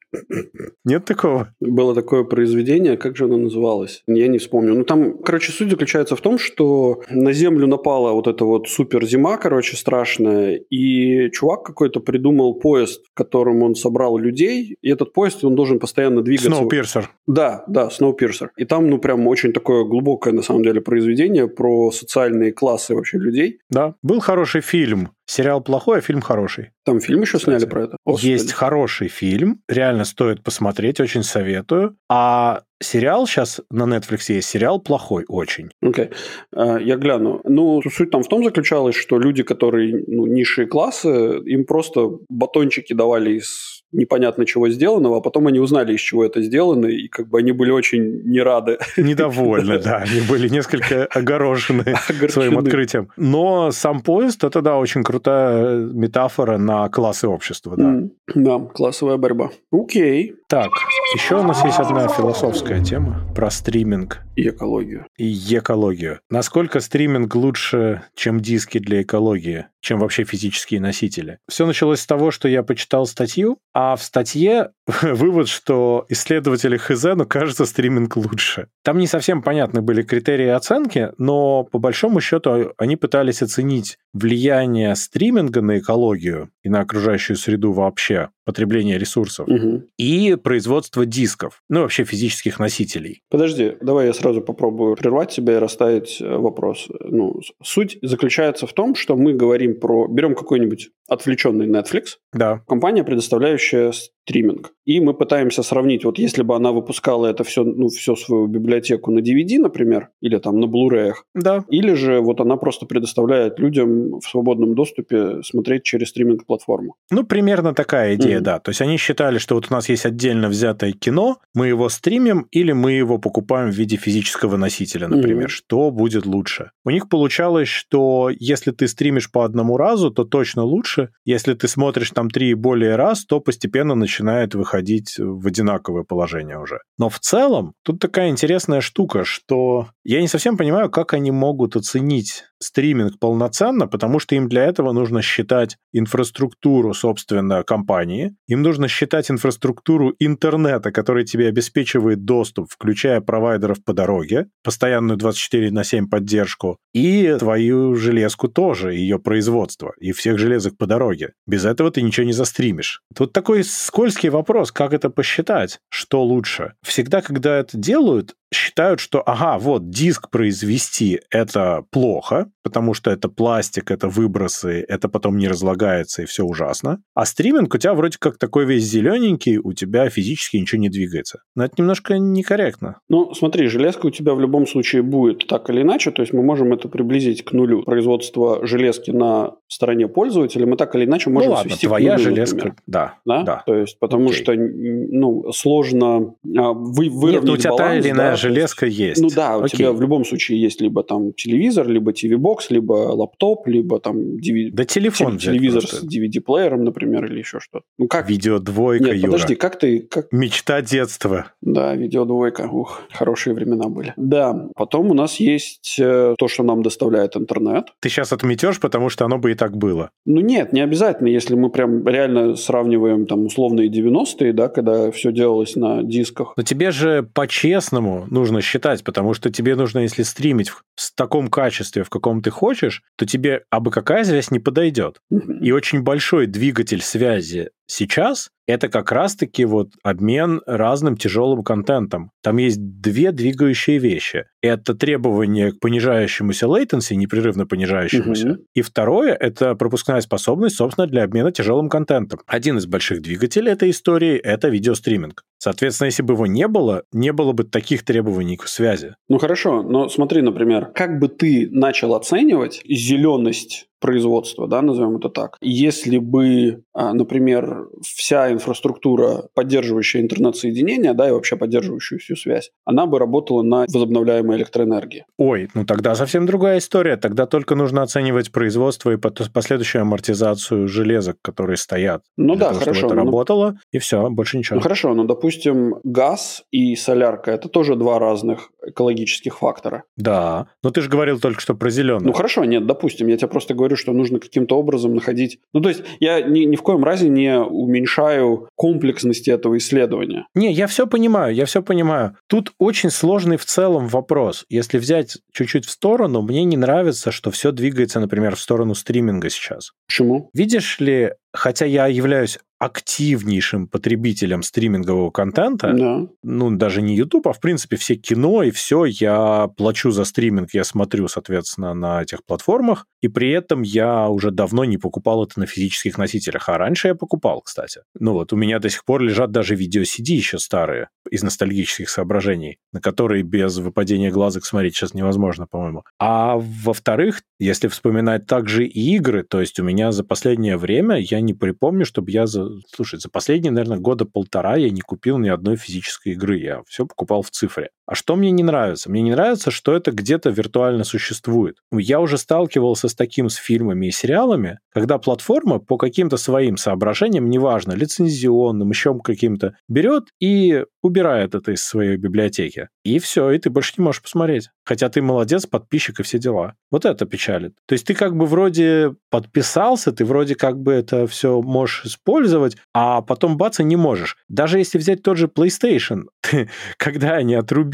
Нет такого? Было такое произведение, как же оно называлось? Я не вспомню. Ну там, короче, суть заключается в том, что на Землю напала вот эта вот супер зима, короче, страшная, и чувак какой-то придумал придумал поезд, в котором он собрал людей, и этот поезд, он должен постоянно двигаться. Snowpiercer. Да, да, Snowpiercer. И там, ну, прям очень такое глубокое, на самом деле, произведение про социальные классы вообще людей. Да, был хороший фильм Сериал плохой, а фильм хороший. Там фильм еще Кстати. сняли про это? Господи. Есть хороший фильм, реально стоит посмотреть, очень советую. А сериал сейчас на Netflix есть, сериал плохой очень. Окей, okay. А, я гляну. Ну, суть там в том заключалась, что люди, которые ну, низшие классы, им просто батончики давали из непонятно чего сделанного, а потом они узнали, из чего это сделано, и как бы они были очень не рады. Недовольны, да, они были несколько огорожены своим открытием. Но сам поезд, это, да, очень крутая метафора на классы общества, да. Да, классовая борьба. Окей. Так, еще у нас есть одна философская тема про стриминг. И экологию. И экологию. Насколько стриминг лучше, чем диски для экологии, чем вообще физические носители? Все началось с того, что я почитал статью, а в статье вывод, что исследователи ХЗ, ну, кажется, стриминг лучше. Там не совсем понятны были критерии оценки, но по большому счету они пытались оценить влияние стриминга на экологию и на окружающую среду вообще, потребление ресурсов, угу. и производство дисков, ну, вообще физических носителей. Подожди, давай я сразу попробую прервать тебя и расставить э, вопрос. Ну, суть заключается в том, что мы говорим про... Берем какой-нибудь отвлеченный Netflix, да. компания, предоставляющая стриминг. И мы пытаемся сравнить, вот если бы она выпускала это все, ну, всю свою библиотеку на DVD, например, или там на Blu-ray, да. или же вот она просто предоставляет людям в свободном доступе смотреть через стриминг-платформу. Ну, примерно такая идея, mm-hmm. да. То есть они считали, что вот у нас есть отдельно взятое кино, мы его стримим или мы его покупаем в виде физического носителя, например. Mm-hmm. Что будет лучше? У них получалось, что если ты стримишь по одному разу, то точно лучше. Если ты смотришь там три и более раз, то постепенно начинает выходить в одинаковое положение уже. Но в целом тут такая интересная штука, что я не совсем понимаю, как они могут оценить стриминг полноценно, потому что им для этого нужно считать инфраструктуру, собственно, компании, им нужно считать инфраструктуру интернета, который тебе обеспечивает доступ, включая провайдеров по дороге, постоянную 24 на 7 поддержку, и твою железку тоже, ее производство, и всех железок по дороге. Без этого ты ничего не застримишь. Тут такой скользкий вопрос, как это посчитать, что лучше. Всегда, когда это делают, считают, что, ага, вот диск произвести это плохо, потому что это пластик, это выбросы, это потом не разлагается и все ужасно. А стриминг у тебя вроде как такой весь зелененький, у тебя физически ничего не двигается. Но это немножко некорректно. Ну, смотри, железка у тебя в любом случае будет так или иначе, то есть мы можем это приблизить к нулю. Производство железки на стороне пользователя мы так или иначе можем ну, ладно, свести твоя к нулю, железка, например. да, Да? да. То есть, потому Окей. что ну, сложно а, вы, выровнять Нет, ну у тебя та баланс, или иная да, железка есть. Ну да, у Окей. тебя в любом случае есть либо там телевизор, либо TV-бокс, либо лаптоп, либо там DV... Да телефон теле- телевизор взять с просто. DVD-плеером, например, или еще что-то. Ну как? Видеодвойка, Нет, Юра. подожди, как ты... Как... Мечта детства. Да, видеодвойка. Ух, хорошие времена были. Да, потом у нас есть э, то, что нам доставляет интернет. Ты сейчас отметешь, потому что оно бы и так было. Ну нет, не обязательно, если мы прям реально сравниваем там условные 90-е, да, когда все делалось на дисках. Но тебе же по-честному нужно считать, потому что тебе нужно, если стримить в в таком качестве, в каком ты хочешь, то тебе абы какая связь не подойдет. И очень большой двигатель связи сейчас это как раз-таки вот обмен разным тяжелым контентом. Там есть две двигающие вещи. Это требование к понижающемуся latency, непрерывно понижающемуся. Мгм. И второе – это пропускная способность, собственно, для обмена тяжелым контентом. Один из больших двигателей этой истории – это видеостриминг. Соответственно, если бы его не было, не было бы таких требований к связи. Ну хорошо, но смотри, например, как бы ты начал оценивать зеленость производства, да, назовем это так, если бы, а, например, вся инфраструктура, поддерживающая интернет-соединение, да, и вообще поддерживающую всю связь, она бы работала на возобновляемой электроэнергии. Ой, ну тогда совсем другая история. Тогда только нужно оценивать производство и последующую амортизацию железок, которые стоят. Ну да, того, хорошо. чтобы это ну, работало, и все, больше ничего. Ну хорошо, но, допустим, газ и солярка – это тоже два разных экологических фактора. Да, но ты же говорил только что про зеленую. Ну хорошо, нет, допустим, я тебе просто говорю, что нужно каким-то образом находить... Ну то есть я ни, ни в коем разе не уменьшаю комплексности этого исследования. Не, я все понимаю, я все понимаю. Тут очень сложный в целом вопрос. Если взять чуть-чуть в сторону, мне не нравится, что все двигается, например, в сторону стриминга сейчас. Почему? Видишь ли, хотя я являюсь активнейшим потребителем стримингового контента, Да. ну, даже не YouTube, а в принципе все кино и все, я плачу за стриминг, я смотрю, соответственно, на этих платформах, и при этом я уже давно не покупал это на физических носителях, а раньше я покупал, кстати. Ну вот, у меня до сих пор лежат даже видео-CD еще старые, из ностальгических соображений, на которые без выпадения глазок смотреть сейчас невозможно, по-моему. А во-вторых, если вспоминать также и игры, то есть у меня за последнее время, я не припомню, чтобы я за... Слушай, за последние, наверное, года полтора я не купил ни одной физической игры. Я все покупал в цифре. А что мне не нравится? Мне не нравится, что это где-то виртуально существует. Я уже сталкивался с таким с фильмами и сериалами, когда платформа по каким-то своим соображениям, неважно, лицензионным, еще каким-то, берет и убирает это из своей библиотеки. И все, и ты больше не можешь посмотреть. Хотя ты молодец, подписчик и все дела. Вот это печалит. То есть ты как бы вроде подписался, ты вроде как бы это все можешь использовать, а потом бац, и не можешь. Даже если взять тот же PlayStation, когда они отрубили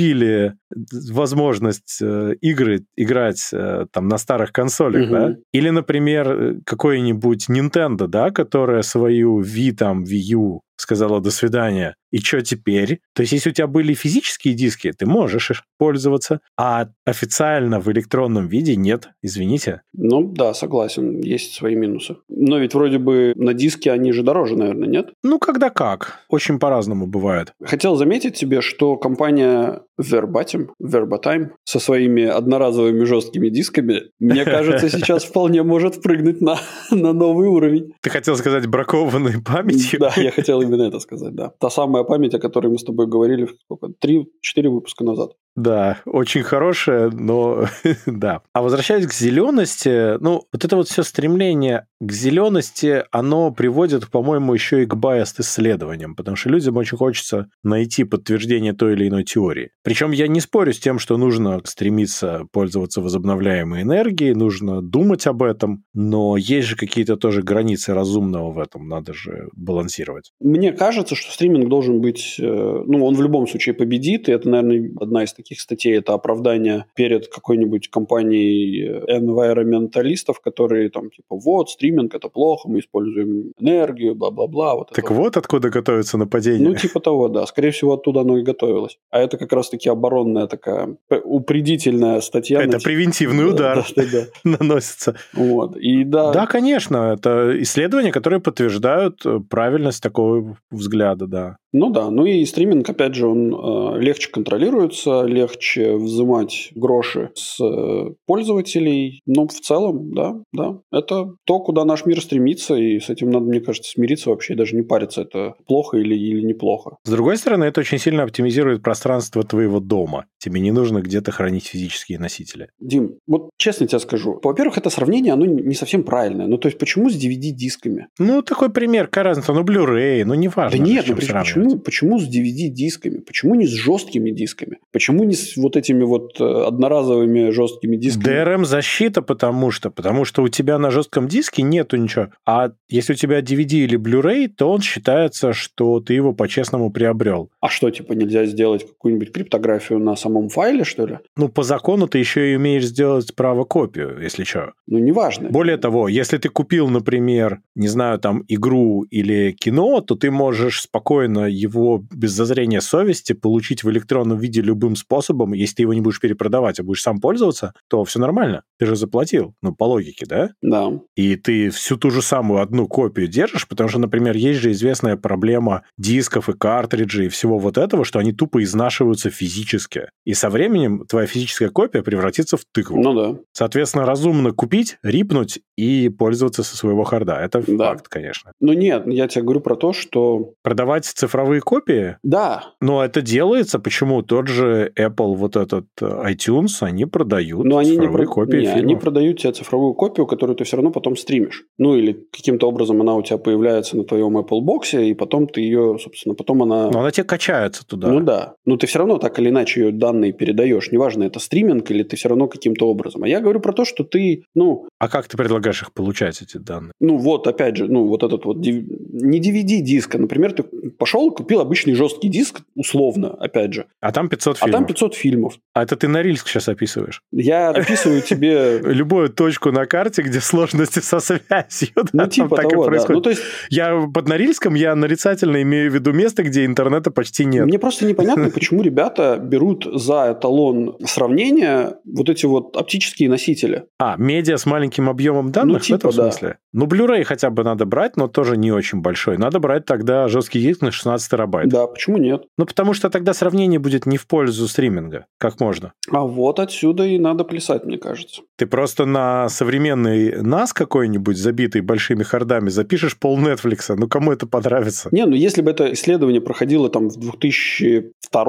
возможность э, игры играть э, там на старых консолях, Мгм. да, или, например, э, какой-нибудь Nintendo, да, которая свою Wii, там, Wii U сказала «до свидания». И что теперь? То есть, если у тебя были физические диски, ты можешь их пользоваться, а официально в электронном виде нет, извините. Ну да, согласен, есть свои минусы. Но ведь вроде бы на диске они же дороже, наверное, нет? Ну, когда как. Очень по-разному бывает. Хотел заметить тебе, что компания Verbatim, Verbatime со своими одноразовыми жесткими дисками, мне кажется, сейчас вполне может прыгнуть на, на новый уровень. Ты хотел сказать бракованной памятью? Да, я хотел именно это сказать, да. Та самая память, о которой мы с тобой говорили сколько? Три-четыре выпуска назад. Да, очень хорошая, но да. А возвращаясь к зелености, ну, вот это вот все стремление к зелености, оно приводит, по-моему, еще и к байст-исследованиям, потому что людям очень хочется найти подтверждение той или иной теории. Причем я не спорю с тем, что нужно стремиться пользоваться возобновляемой энергией, нужно думать об этом, но есть же какие-то тоже границы разумного в этом, надо же балансировать. Мне кажется, что стриминг должен быть, э, ну, он в любом случае победит, и это, наверное, одна из таких статей, это оправдание перед какой-нибудь компанией environmentалистов, которые там типа вот, стриминг это плохо, мы используем энергию, бла-бла-бла. Вот так вот, откуда готовится нападение. Ну, типа того, да. Скорее всего, оттуда оно и готовилось. А это как раз-таки оборонная такая упредительная статья. Это превентивный удар да, да, да. наносится. Вот. И да. Да, конечно. Это исследования, которые подтверждают правильность такого взгляда, да. Ну да, ну и стриминг, опять же, он э, легче контролируется, легче взимать гроши с э, пользователей. Но в целом, да, да, это то, куда наш мир стремится, и с этим надо, мне кажется, смириться вообще, даже не париться, это плохо или, или неплохо. С другой стороны, это очень сильно оптимизирует пространство твоего дома. Тебе не нужно где-то хранить физические носители. Дим, вот честно тебе скажу, во-первых, это сравнение, оно не совсем правильное. Ну, то есть, почему с DVD-дисками? Ну, такой пример, какая разница, ну, Blu-ray, ну, неважно. Да нет, ну, почему почему, почему с DVD-дисками? Почему не с жесткими дисками? Почему не с вот этими вот э, одноразовыми жесткими дисками? DRM-защита, потому что. Потому что у тебя на жестком диске нету ничего. А если у тебя DVD или Blu-ray, то он считается, что ты его по-честному приобрел. А что, типа, нельзя сделать какую-нибудь криптографию на самом файле, что ли? Ну, по закону ты еще и умеешь сделать право копию, если что. Ну, неважно. Более того, если ты купил, например, не знаю, там, игру или кино, то ты можешь спокойно его без зазрения совести получить в электронном виде любым способом. Если ты его не будешь перепродавать, а будешь сам пользоваться, то все нормально. Ты же заплатил. Ну, по логике, да? Да. И ты всю ту же самую одну копию держишь, потому что, например, есть же известная проблема дисков и картриджей и всего вот этого, что они тупо изнашиваются физически. И со временем твоя физическая копия превратится в тыкву. Ну да. Соответственно, разумно купить, рипнуть и пользоваться со своего харда. Это да. факт, конечно. Ну нет, я тебе говорю про то, что... Продавать цифровые копии? Да. Но это делается. Почему? Тот же Apple, вот этот э, iTunes, они продают Но они цифровые не копии не, фильмов. они продают тебе цифровую копию, которую ты все равно потом стримишь. Ну или каким-то образом она у тебя появляется на твоем Apple боксе, и потом ты ее, собственно, потом она... Но она тебе качается туда. Ну да. Но ты все равно так или иначе ее данные передаешь. Неважно, это стриминг или ты все равно каким-то образом. А я говорю про то, что ты, ну... А как ты предлагаешь их получать, эти данные? Ну вот, опять же, ну вот этот вот... Не DVD-диск, а, например, ты пошел, купил обычный жесткий диск, условно, опять же. А там 500 фильмов. А там 500 фильмов. А это ты Норильск сейчас описываешь? Я описываю тебе... Любую точку на карте, где сложности со связью. Ну, типа так и происходит. Ну. Я под Норильском, я нарицательно имею в виду место, где интернета почти нет. Мне просто непонятно, почему ребята берут за эталон сравнения вот эти вот оптические носители. А, медиа с маленьким объемом данных ну, типа, в этом смысле? Да. Ну, Blu-ray хотя бы надо брать, но тоже не очень большой. Надо брать тогда жесткий диск на 16 терабайт. Да, почему нет? Ну, потому что тогда сравнение будет не в пользу стриминга, как можно. А вот отсюда и надо плясать, мне кажется. Ты просто на современный NAS какой-нибудь, забитый большими хардами, запишешь пол Netflix. Ну, кому это понравится? Не, ну, если бы это исследование проходило там в 2002,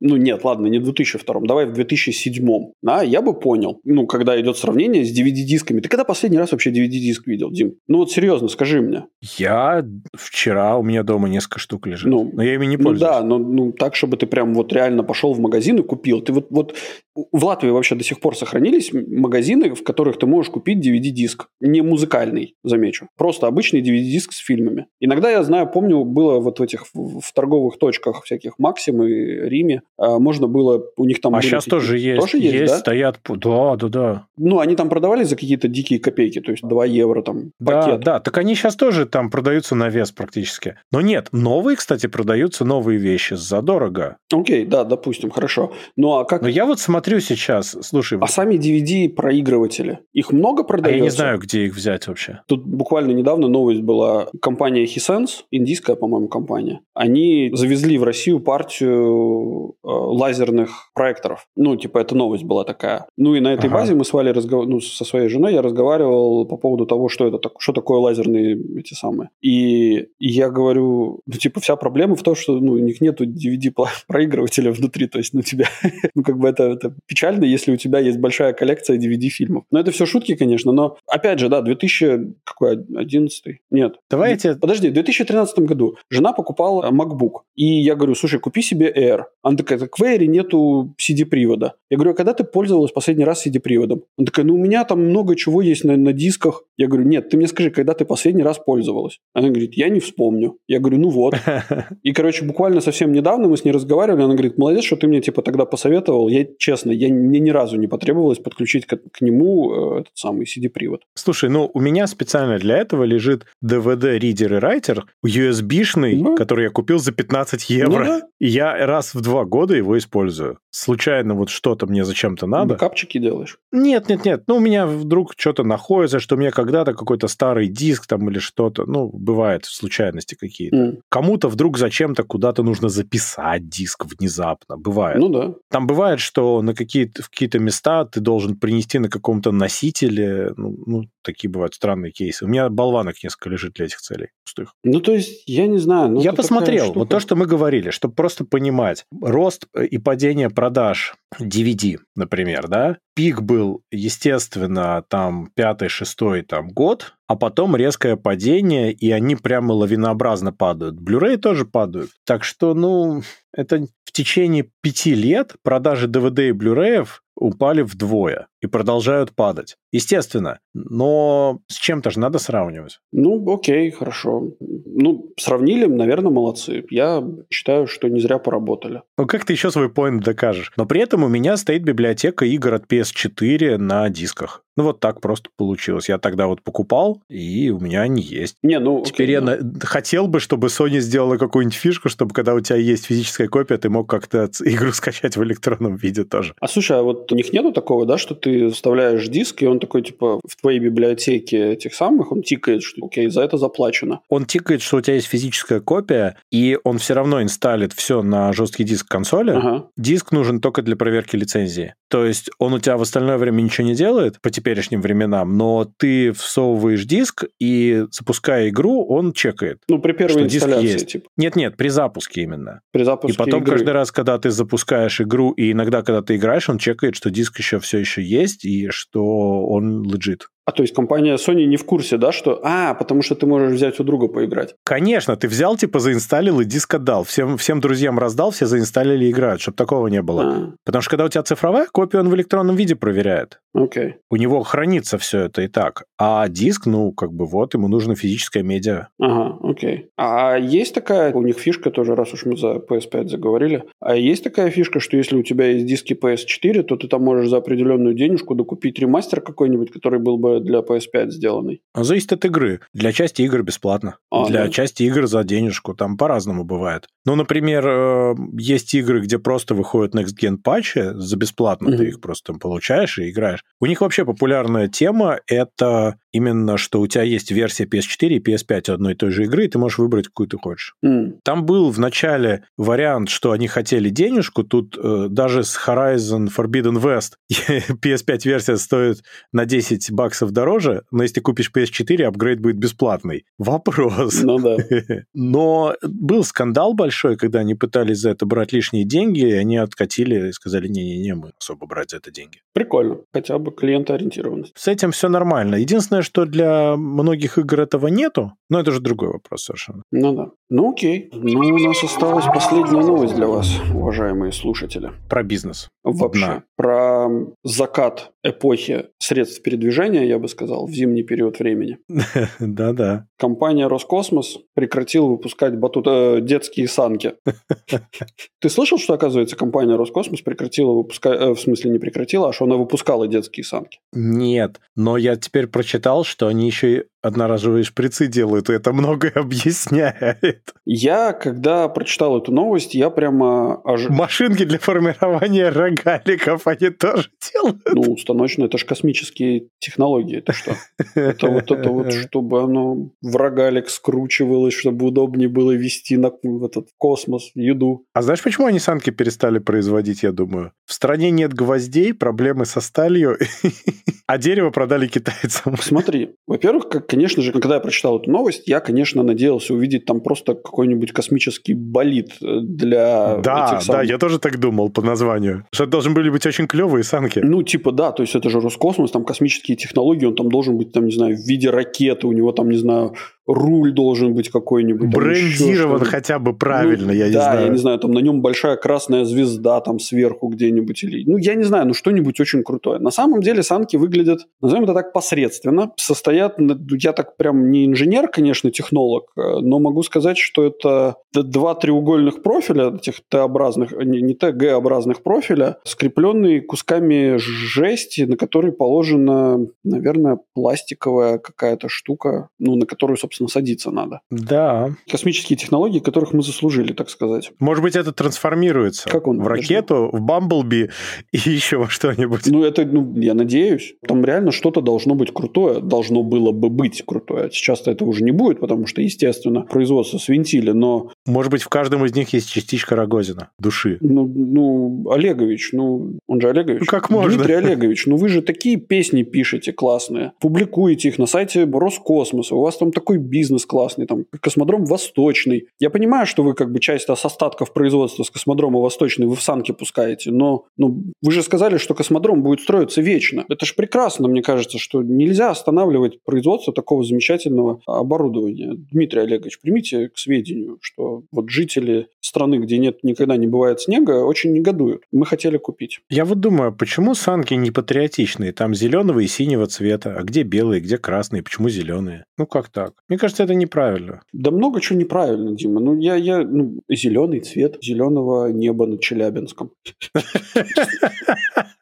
ну, нет, ладно, не в 2002, давай в 2007, да, я бы понял. Ну, когда идет сравнение с DVD-дисками. Ты когда последний раз вообще DVD-диск видел, Дим? Ну, вот серьезно, скажи мне. Я вчера, у меня дома несколько штук лежит. Ну, но я ими не пользуюсь. Ну да, но ну, так, чтобы ты прям вот реально пошел в магазин и купил. Ты вот, вот в Латвии вообще до сих пор сохранились магазины, в которых ты можешь купить DVD-диск. Не музыкальный, замечу. Просто обычный DVD-диск с фильмами. Иногда, я знаю, помню, было вот в этих в, торговых точках всяких Максим и Риме, а, можно было, у них там... А сейчас тоже есть. Тоже есть, есть да? стоят, да, да, да. Ну, они там продавались за какие-то дикие копейки, то есть 2 евро там пакет. Да, да, так они сейчас тоже там продаются на вес практически. Но нет, новые, кстати, продаются новые вещи задорого. Окей, да, допустим, хорошо. Ну, а как... Но я вот смотрю сейчас, слушай... А сами DVD-проигрыватели, их много продается? А я не знаю, где их взять вообще. Тут буквально недавно новость была. Компания Hisense, индийская, по-моему, компания, они завезли в Россию партию э, лазерных проекторов. Ну, типа, это новость была такая. Ну, и на этой ага. базе мы с Валей разговаривали, ну, со своей женой я разговаривал по поводу того, что это, что такое лазерные эти самые. И, и я говорю, ну, типа, вся проблема в том, что ну, у них нету DVD-проигрывателя внутри, то есть, ну, тебя, ну, как бы это, это печально, если у тебя есть большая коллекция DVD-фильмов. Но это все шутки, конечно, но, опять же, да, 2000... Какой? 11 Нет. Давайте... Подожди, в 2013 году жена покупала MacBook. И я говорю, слушай, купи себе Air. Она такая, так в Air нету CD-привода. Я говорю, а когда ты пользовалась последний раз CD-приводом? Она такая, ну у меня там много чего есть на, на дисках. Я говорю, нет, ты мне скажи, когда ты последний раз пользовалась? Она говорит, я не вспомню. Я говорю, ну вот. И, короче, буквально совсем недавно мы с ней разговаривали, она говорит, молодец, что ты мне, типа, тогда посоветовал. Я, честно, я, мне ни разу не потребовалось подключить к, к нему э, этот самый CD-привод. Слушай, ну, у меня специально для этого лежит DVD-ридер и райтер, USB-шный, да. который я купил за 15 евро. Ну, да. И я раз в два года его использую. Случайно вот что-то мне зачем-то надо. Капчики делаешь? Нет, нет, нет. Ну, у меня вдруг что-то находится, что мне когда-то какой-то старый диск там или что-то, ну, бывает случайности какие-то. Mm. Кому-то вдруг зачем-то куда-то нужно записать диск внезапно. Бывает. Ну да. Там бывает, что на какие-то, в какие-то места ты должен принести на каком-то носителе. Ну, ну, такие бывают странные кейсы. У меня болванок несколько лежит для этих целей пустых. Ну, то есть, я не знаю. Ну, я посмотрел. Вот то, что мы говорили, чтобы просто понимать. Рост и падение продаж DVD, например, да, пик был, естественно, там пятый, шестой там год, а потом резкое падение, и они прямо лавинообразно падают. Blu-ray тоже падают. Так что, ну, это в течение пяти лет продажи DVD и Blu-ray упали вдвое и продолжают падать. Естественно, но с чем-то же надо сравнивать. Ну, окей, хорошо. Ну, сравнили, наверное, молодцы. Я считаю, что не зря поработали. Ну, как ты еще свой поинт докажешь? Но при этом у меня стоит библиотека игр от PS4 на дисках. Ну, вот так просто получилось. Я тогда вот покупал, и у меня они есть. Не, ну... Теперь окей, я да. хотел бы, чтобы Sony сделала какую-нибудь фишку, чтобы когда у тебя есть физическая копия, ты мог как-то игру скачать в электронном виде тоже. А слушай, а вот у них нету такого, да, что ты вставляешь диск, и он такой, типа, в твоей библиотеке этих самых, он тикает, что, окей, за это заплачено. Он тикает, что у тебя есть физическая копия, и он все равно инсталит все на жесткий диск консоли. Ага. Диск нужен только для проверки лицензии. То есть он у тебя в остальное время ничего не делает по теперешним временам, но ты всовываешь диск, и запуская игру, он чекает. Ну, при первой что инсталляции, диск есть. типа. Нет-нет, при запуске именно. При запуске И потом игры. каждый раз, когда ты запускаешь игру, и иногда, когда ты играешь, он чекает, что диск еще все еще есть, и что он лежит. А то есть компания Sony не в курсе, да, что «А, потому что ты можешь взять у друга поиграть». Конечно, ты взял, типа, заинсталил и диск отдал. Всем, всем друзьям раздал, все заинсталили и играют, чтобы такого не было. А. Потому что когда у тебя цифровая копия, он в электронном виде проверяет. Окей. Okay. У него хранится все это и так. А диск, ну, как бы вот, ему нужно физическое медиа. Ага, окей. Okay. А есть такая, у них фишка тоже, раз уж мы за PS5 заговорили, а есть такая фишка, что если у тебя есть диски PS4, то ты там можешь за определенную денежку докупить ремастер какой-нибудь, который был бы для PS5 сделанный? А зависит от игры. Для части игр бесплатно. А, для да? части игр за денежку. Там по-разному бывает. Ну, например, э, есть игры, где просто выходят Next Gen патчи за бесплатно. Угу. Ты их просто там получаешь и играешь. У них вообще популярная тема – это именно, что у тебя есть версия PS4 и PS5 одной и той же игры, и ты можешь выбрать, какую ты хочешь. Mm. Там был в начале вариант, что они хотели денежку. Тут э, даже с Horizon Forbidden West PS5-версия стоит на 10 баксов дороже, но если купишь PS4, апгрейд будет бесплатный. Вопрос. Ну да. Но был скандал большой, когда они пытались за это брать лишние деньги, и они откатили и сказали, не-не-не, мы особо брать за это деньги. Прикольно. Хотя бы клиентоориентированность. С этим все нормально. Единственное, что для многих игр этого нету, но это же другой вопрос совершенно. Ну да. Ну окей. Ну, у нас осталась последняя новость для вас, уважаемые слушатели. Про бизнес. Вообще. Да. Про закат эпохи средств передвижения, я бы сказал, в зимний период времени. Да-да. Компания Роскосмос прекратила выпускать батут... Э, детские санки. Ты слышал, что, оказывается, компания Роскосмос прекратила выпускать... Э, в смысле, не прекратила, а что она выпускала детские санки? Нет, но я теперь прочитал, что они еще и одноразовые шприцы делают, и это многое объясняет. Я, когда прочитал эту новость, я прямо... Ож... Машинки для формирования рогаликов они тоже делают. Ну, установочно, это же космические технологии. Это что? Это вот это вот, чтобы оно в рогалик скручивалось, чтобы удобнее было вести на в этот космос еду. А знаешь, почему они санки перестали производить, я думаю? В стране нет гвоздей, проблемы со сталью, а дерево продали китайцам. Смотри, во-первых, как конечно же, когда я прочитал эту новость, я, конечно, надеялся увидеть там просто какой-нибудь космический болид э, для Да, этих самых... да, я тоже так думал по названию. Что это должны были быть очень клевые санки. Ну, типа, да, то есть это же Роскосмос, там космические технологии, он там должен быть, там, не знаю, в виде ракеты, у него там, не знаю, руль должен быть какой-нибудь. Брендирован хотя бы правильно, ну, я не да, знаю. Да, я не знаю, там на нем большая красная звезда там сверху где-нибудь. Или, ну, я не знаю, ну что-нибудь очень крутое. На самом деле санки выглядят, назовем это так, посредственно. Состоят, я так прям не инженер, конечно, технолог, э, но могу сказать, что это два треугольных профиля, этих Т-образных, не, не Т, Г-образных профиля, скрепленные кусками жести, на которые положена, наверное, пластиковая какая-то штука, ну, на которую, собственно, собственно, садиться надо. Да. Космические технологии, которых мы заслужили, так сказать. Может быть, это трансформируется как он, в ракету, в Бамблби и еще во что-нибудь. Ну, это, ну, я надеюсь. Там реально что-то должно быть крутое. Должно было бы быть крутое. Сейчас-то это уже не будет, потому что, естественно, производство свинтили, но... Может быть, в каждом из них есть частичка Рогозина, души. Ну, ну Олегович, ну, он же Олегович. Ну, как можно? Дмитрий Олегович, ну вы же такие песни пишете классные, публикуете их на сайте Роскосмоса, у вас там такой бизнес классный, там, космодром Восточный. Я понимаю, что вы как бы часть остатков производства с космодрома Восточный вы в санки пускаете, но ну, вы же сказали, что космодром будет строиться вечно. Это же прекрасно, мне кажется, что нельзя останавливать производство такого замечательного оборудования. Дмитрий Олегович, примите к сведению, что вот жители страны, где нет никогда не бывает снега, очень негодуют. Мы хотели купить. Я вот думаю, почему санки не патриотичные? Там зеленого и синего цвета, а где белые, где красные, почему зеленые? Ну как так? Мне кажется, это неправильно. Да много чего неправильно, Дима. Ну, я, я, ну, зеленый цвет зеленого неба над Челябинском.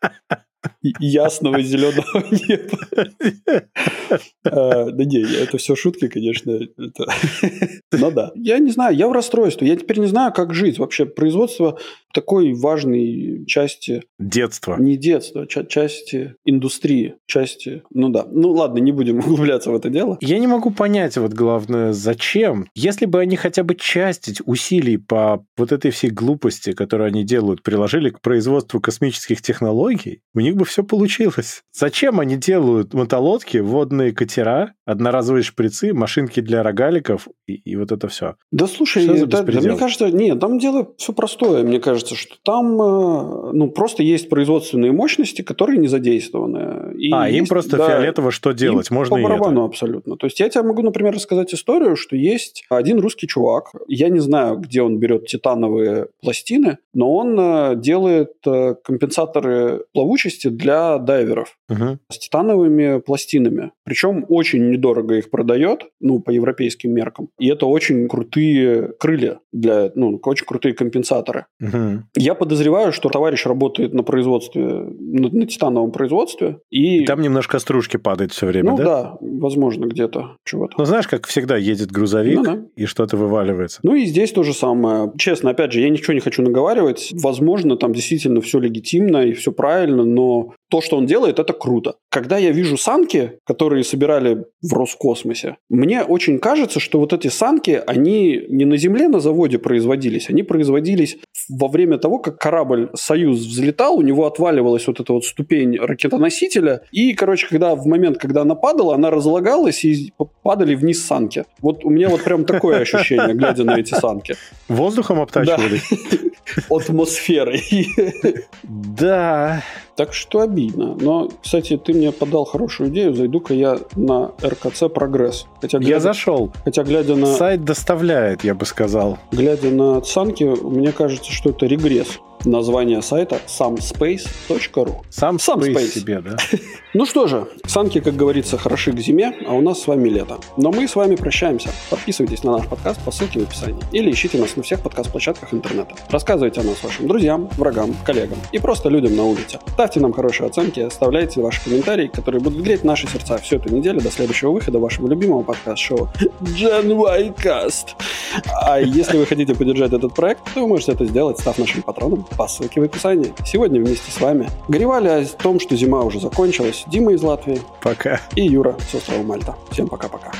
ясного зеленого неба. А, да не, это все шутки, конечно. Ну да. Я не знаю, я в расстройстве. Я теперь не знаю, как жить. Вообще производство такой важной части... Детства. Не детства, части индустрии, части... Ну да. Ну ладно, не будем углубляться в это дело. Я не могу понять, вот главное, зачем. Если бы они хотя бы часть усилий по вот этой всей глупости, которую они делают, приложили к производству космических технологий, у них бы все получилось. Зачем они делают мотолодки, водные катера, одноразовые шприцы, машинки для рогаликов и, и вот это все? Да слушай, это, да, мне кажется, нет, там дело все простое. Мне кажется, что там э, ну, просто есть производственные мощности, которые не задействованы. И а, есть, им просто да, фиолетово что делать, можно по барабану это. абсолютно. То есть я тебе могу, например, рассказать историю, что есть один русский чувак, я не знаю, где он берет титановые пластины, но он э, делает э, компенсаторы плавучести для дайверов угу. с титановыми пластинами. Причем очень недорого их продает, ну, по европейским меркам. И это очень крутые крылья для, ну, очень крутые компенсаторы. Угу. Я подозреваю, что товарищ работает на производстве, на, на титановом производстве. И... и там немножко стружки падает все время, ну, да? да, возможно, где-то чего-то. Ну, знаешь, как всегда едет грузовик, ну, да. и что-то вываливается. Ну, и здесь то же самое. Честно, опять же, я ничего не хочу наговаривать. Возможно, там действительно все легитимно и все правильно, но то, что он делает, это круто. Когда я вижу санки, которые собирали в Роскосмосе, мне очень кажется, что вот эти санки, они не на Земле на заводе производились, они производились во время того, как корабль «Союз» взлетал, у него отваливалась вот эта вот ступень ракетоносителя, и, короче, когда в момент, когда она падала, она разлагалась, и падали вниз санки. Вот у меня вот прям такое ощущение, глядя на эти санки. Воздухом обтачивали? Атмосферой. Да. Так что обидно. Но, кстати, ты мне подал хорошую идею. Зайду-ка я на РКЦ «Прогресс». Хотя, глядя, я зашел. Хотя, глядя на... Сайт доставляет, я бы сказал. Глядя на оценки, мне кажется, что это регресс. Название сайта samspace.ru. Сам Space себе, да? ну что же, санки, как говорится, хороши к зиме, а у нас с вами лето. Но мы с вами прощаемся. Подписывайтесь на наш подкаст по ссылке в описании. Или ищите нас на всех подкаст-площадках интернета. Рассказывайте о нас вашим друзьям, врагам, коллегам и просто людям на улице. Ставьте нам хорошие оценки, оставляйте ваши комментарии, которые будут греть наши сердца всю эту неделю до следующего выхода вашего любимого подкаст-шоу Cast. А если вы хотите поддержать этот проект, то вы можете это сделать, став нашим патроном по ссылке в описании. Сегодня вместе с вами горевали о том, что зима уже закончилась. Дима из Латвии. Пока. И Юра с острова Мальта. Всем пока-пока.